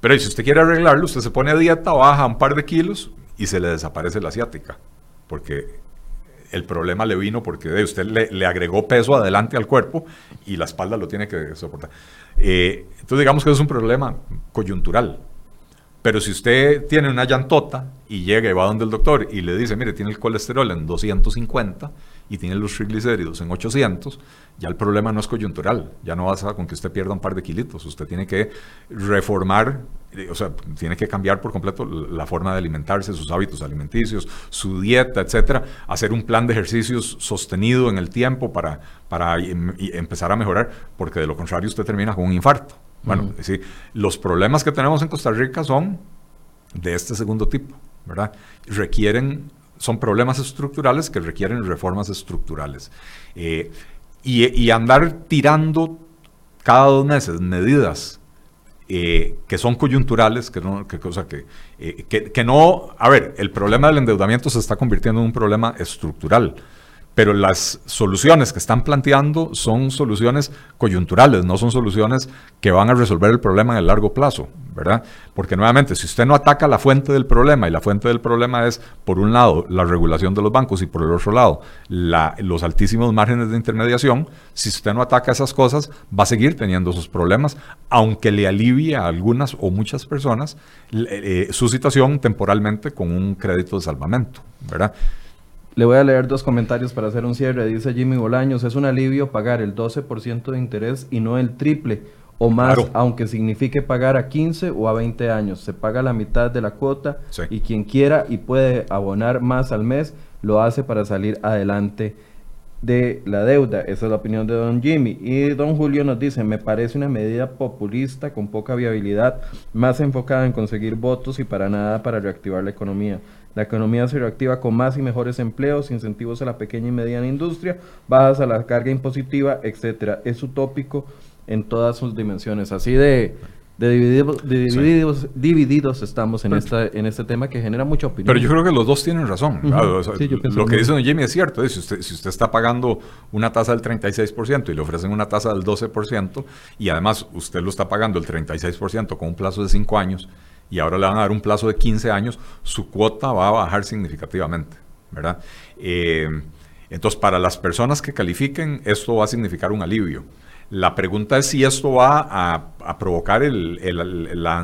Pero si usted quiere arreglarlo, usted se pone a dieta, baja un par de kilos y se le desaparece la ciática, porque el problema le vino porque usted le, agregó peso adelante al cuerpo y la espalda lo tiene que soportar. Eh, entonces digamos que es un problema coyuntural. Pero si usted tiene una llantota y llega y va donde el doctor y le dice, mire, tiene el colesterol en 250 y tiene los triglicéridos en 800, ya el problema no es coyuntural, ya no basta con que usted pierda un par de kilitos, usted tiene que reformar, eh, o sea, tiene que cambiar por completo la forma de alimentarse, sus hábitos alimenticios, su dieta, etcétera, hacer un plan de ejercicios sostenido en el tiempo para, para em, empezar a mejorar, porque de lo contrario usted termina con un infarto. Bueno, sí, los problemas que tenemos en Costa Rica son de este segundo tipo, ¿verdad? Requieren, son problemas estructurales que requieren reformas estructurales. Eh, y, andar tirando cada dos meses medidas eh, que son coyunturales, que no, que, que, eh, que, que no, a ver, el problema del endeudamiento se está convirtiendo en un problema estructural pero las soluciones que están planteando son soluciones coyunturales, no son soluciones que van a resolver el problema en el largo plazo, ¿verdad? Porque nuevamente, si usted no ataca la fuente del problema, y la fuente del problema es, por un lado, la regulación de los bancos y por el otro lado, los altísimos márgenes de intermediación, si usted no ataca esas cosas, va a seguir teniendo esos problemas, aunque le alivie a algunas o muchas personas eh, su situación temporalmente con un crédito de salvamento, ¿verdad? Le voy a leer dos comentarios para hacer un cierre. Dice Jimmy Bolaños, es un alivio pagar el 12% de interés y no el triple o más, aunque signifique pagar a 15 o a 20 años. Se paga la mitad de la cuota y quien quiera y puede abonar más al mes, lo hace para salir adelante de la deuda. Esa es la opinión de don Jimmy. Y don Julio nos dice, me parece una medida populista con poca viabilidad, más enfocada en conseguir votos y para nada para reactivar la economía. La economía se reactiva con más y mejores empleos, incentivos a la pequeña y mediana industria, bajas a la carga impositiva, etcétera. Es utópico en todas sus dimensiones. Así de, de divididos, divididos, estamos en, esta, en este tema que genera mucha opinión. Pero yo creo que los dos tienen razón. lo que dice don Jimmy es cierto. Si usted, si usted está pagando una tasa del 36% y le ofrecen una tasa del 12% y además usted lo está pagando el 36% con un plazo de 5 años y ahora le van a dar un plazo de 15 años, su cuota va a bajar significativamente. ¿verdad? Eh, entonces, para las personas que califiquen, esto va a significar un alivio. La pregunta es si esto va a, provocar el, la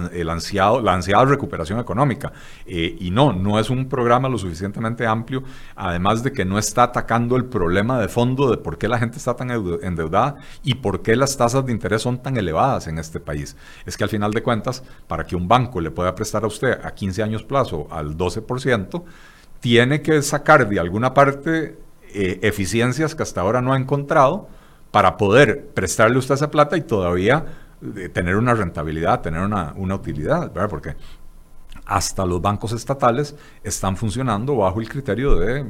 ansiada recuperación económica. Eh, y no, no es un programa lo suficientemente amplio, además de que no está atacando el problema de fondo de por qué la gente está tan endeudada y por qué las tasas de interés son tan elevadas en este país. Es que al final de cuentas, para que un banco le pueda prestar a usted a 15 años plazo al 12%, tiene que sacar de alguna parte eh, eficiencias que hasta ahora no ha encontrado para poder prestarle usted esa plata y todavía eh, tener una rentabilidad, tener una, utilidad, ¿verdad? Porque hasta los bancos estatales están funcionando bajo el criterio de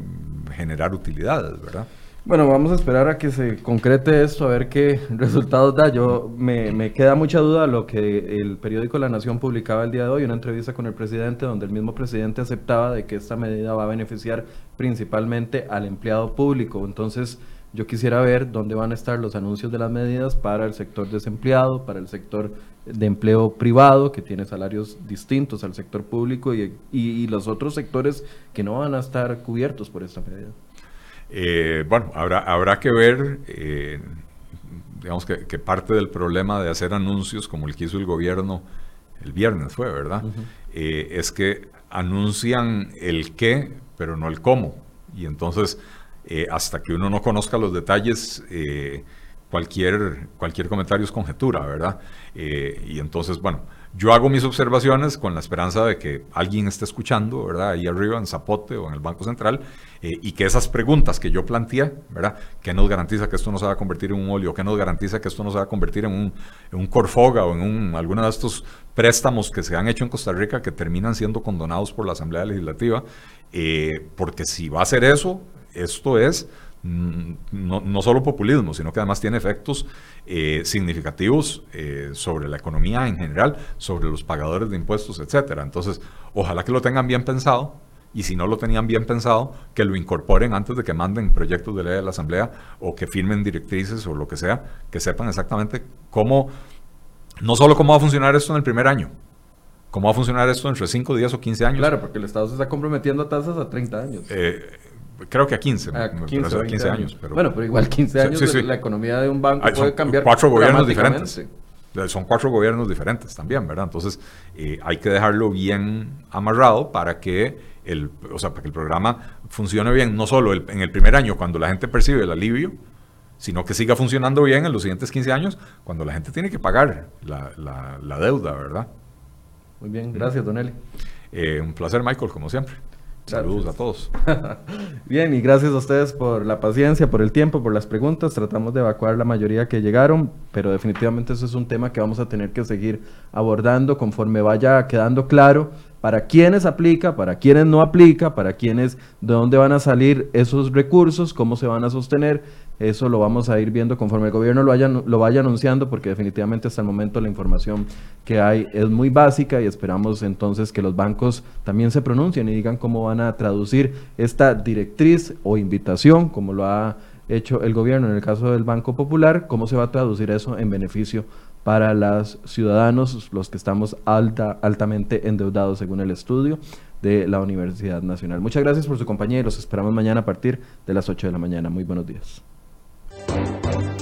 generar utilidades, ¿verdad? Bueno, vamos a esperar a que se concrete esto, a ver qué resultados da. Yo me, me, queda mucha duda lo que el periódico La Nación publicaba el día de hoy, una entrevista con el presidente, donde el mismo presidente aceptaba de que esta medida va a beneficiar principalmente al empleado público. Entonces, yo quisiera ver dónde van a estar los anuncios de las medidas para el sector desempleado, para el sector de empleo privado, que tiene salarios distintos al sector público, y, los otros sectores que no van a estar cubiertos por esta medida. Eh, bueno, habrá, habrá que ver, eh, digamos que, parte del problema de hacer anuncios como el que hizo el gobierno el viernes fue, ¿verdad? Eh, es que anuncian el qué, pero no el cómo. Y entonces eh, hasta que uno no conozca los detalles, eh, cualquier, cualquier comentario es conjetura, ¿verdad? Eh, y entonces, bueno, yo hago mis observaciones con la esperanza de que alguien esté escuchando, ¿verdad? Ahí arriba en Zapote o en el Banco Central, y que esas preguntas que yo planteé, ¿verdad? ¿Qué nos garantiza que esto no se va a convertir en un óleo? ¿Qué nos garantiza que esto no se va a convertir en un, Corfoga o en un, alguno de estos préstamos que se han hecho en Costa Rica que terminan siendo condonados por la Asamblea Legislativa? porque si va a ser eso, esto es mm, no, solo populismo, sino que además tiene efectos eh, significativos eh, sobre la economía en general, sobre los pagadores de impuestos, etcétera. Entonces, ojalá que lo tengan bien pensado y si no lo tenían bien pensado, que lo incorporen antes de que manden proyectos de ley a la Asamblea o que firmen directrices o lo que sea, que sepan exactamente cómo, no solo cómo va a funcionar esto en el primer año, cómo va a funcionar esto entre 5, 10 o 15 años. Claro, porque el Estado se está comprometiendo a tasas a 30 años. Eh, creo que a 15, 15, años. bueno, pero igual 15 años la economía de un banco puede cambiar. Cuatro gobiernos diferentes. Son cuatro gobiernos diferentes también, ¿verdad? Entonces eh, hay que dejarlo bien amarrado para que el, o sea, para que el programa funcione bien, no solo en el primer año cuando la gente percibe el alivio, sino que siga funcionando bien en los siguientes 15 años cuando la gente tiene que pagar la, la, deuda, ¿verdad? Muy bien, gracias, Don Eli. Eh, un placer, Michael, como siempre. Saludos a todos. [laughs] Bien, y gracias a ustedes por la paciencia, por el tiempo, por las preguntas. Tratamos de evacuar la mayoría que llegaron, pero definitivamente eso es un tema que vamos a tener que seguir abordando conforme vaya quedando claro para quiénes aplica, para quiénes no aplica, para quiénes, de dónde van a salir esos recursos, cómo se van a sostener. Eso lo vamos a ir viendo conforme el gobierno lo, lo vaya anunciando, porque definitivamente hasta el momento la información que hay es muy básica y esperamos entonces que los bancos también se pronuncien y digan cómo van a traducir esta directriz o invitación, como lo ha hecho el gobierno en el caso del Banco Popular, cómo se va a traducir eso en beneficio para los ciudadanos, los que estamos alta, altamente endeudados según el estudio de la Universidad Nacional. Muchas gracias por su compañía y los esperamos mañana a partir de las 8 de la mañana. Muy buenos días. Música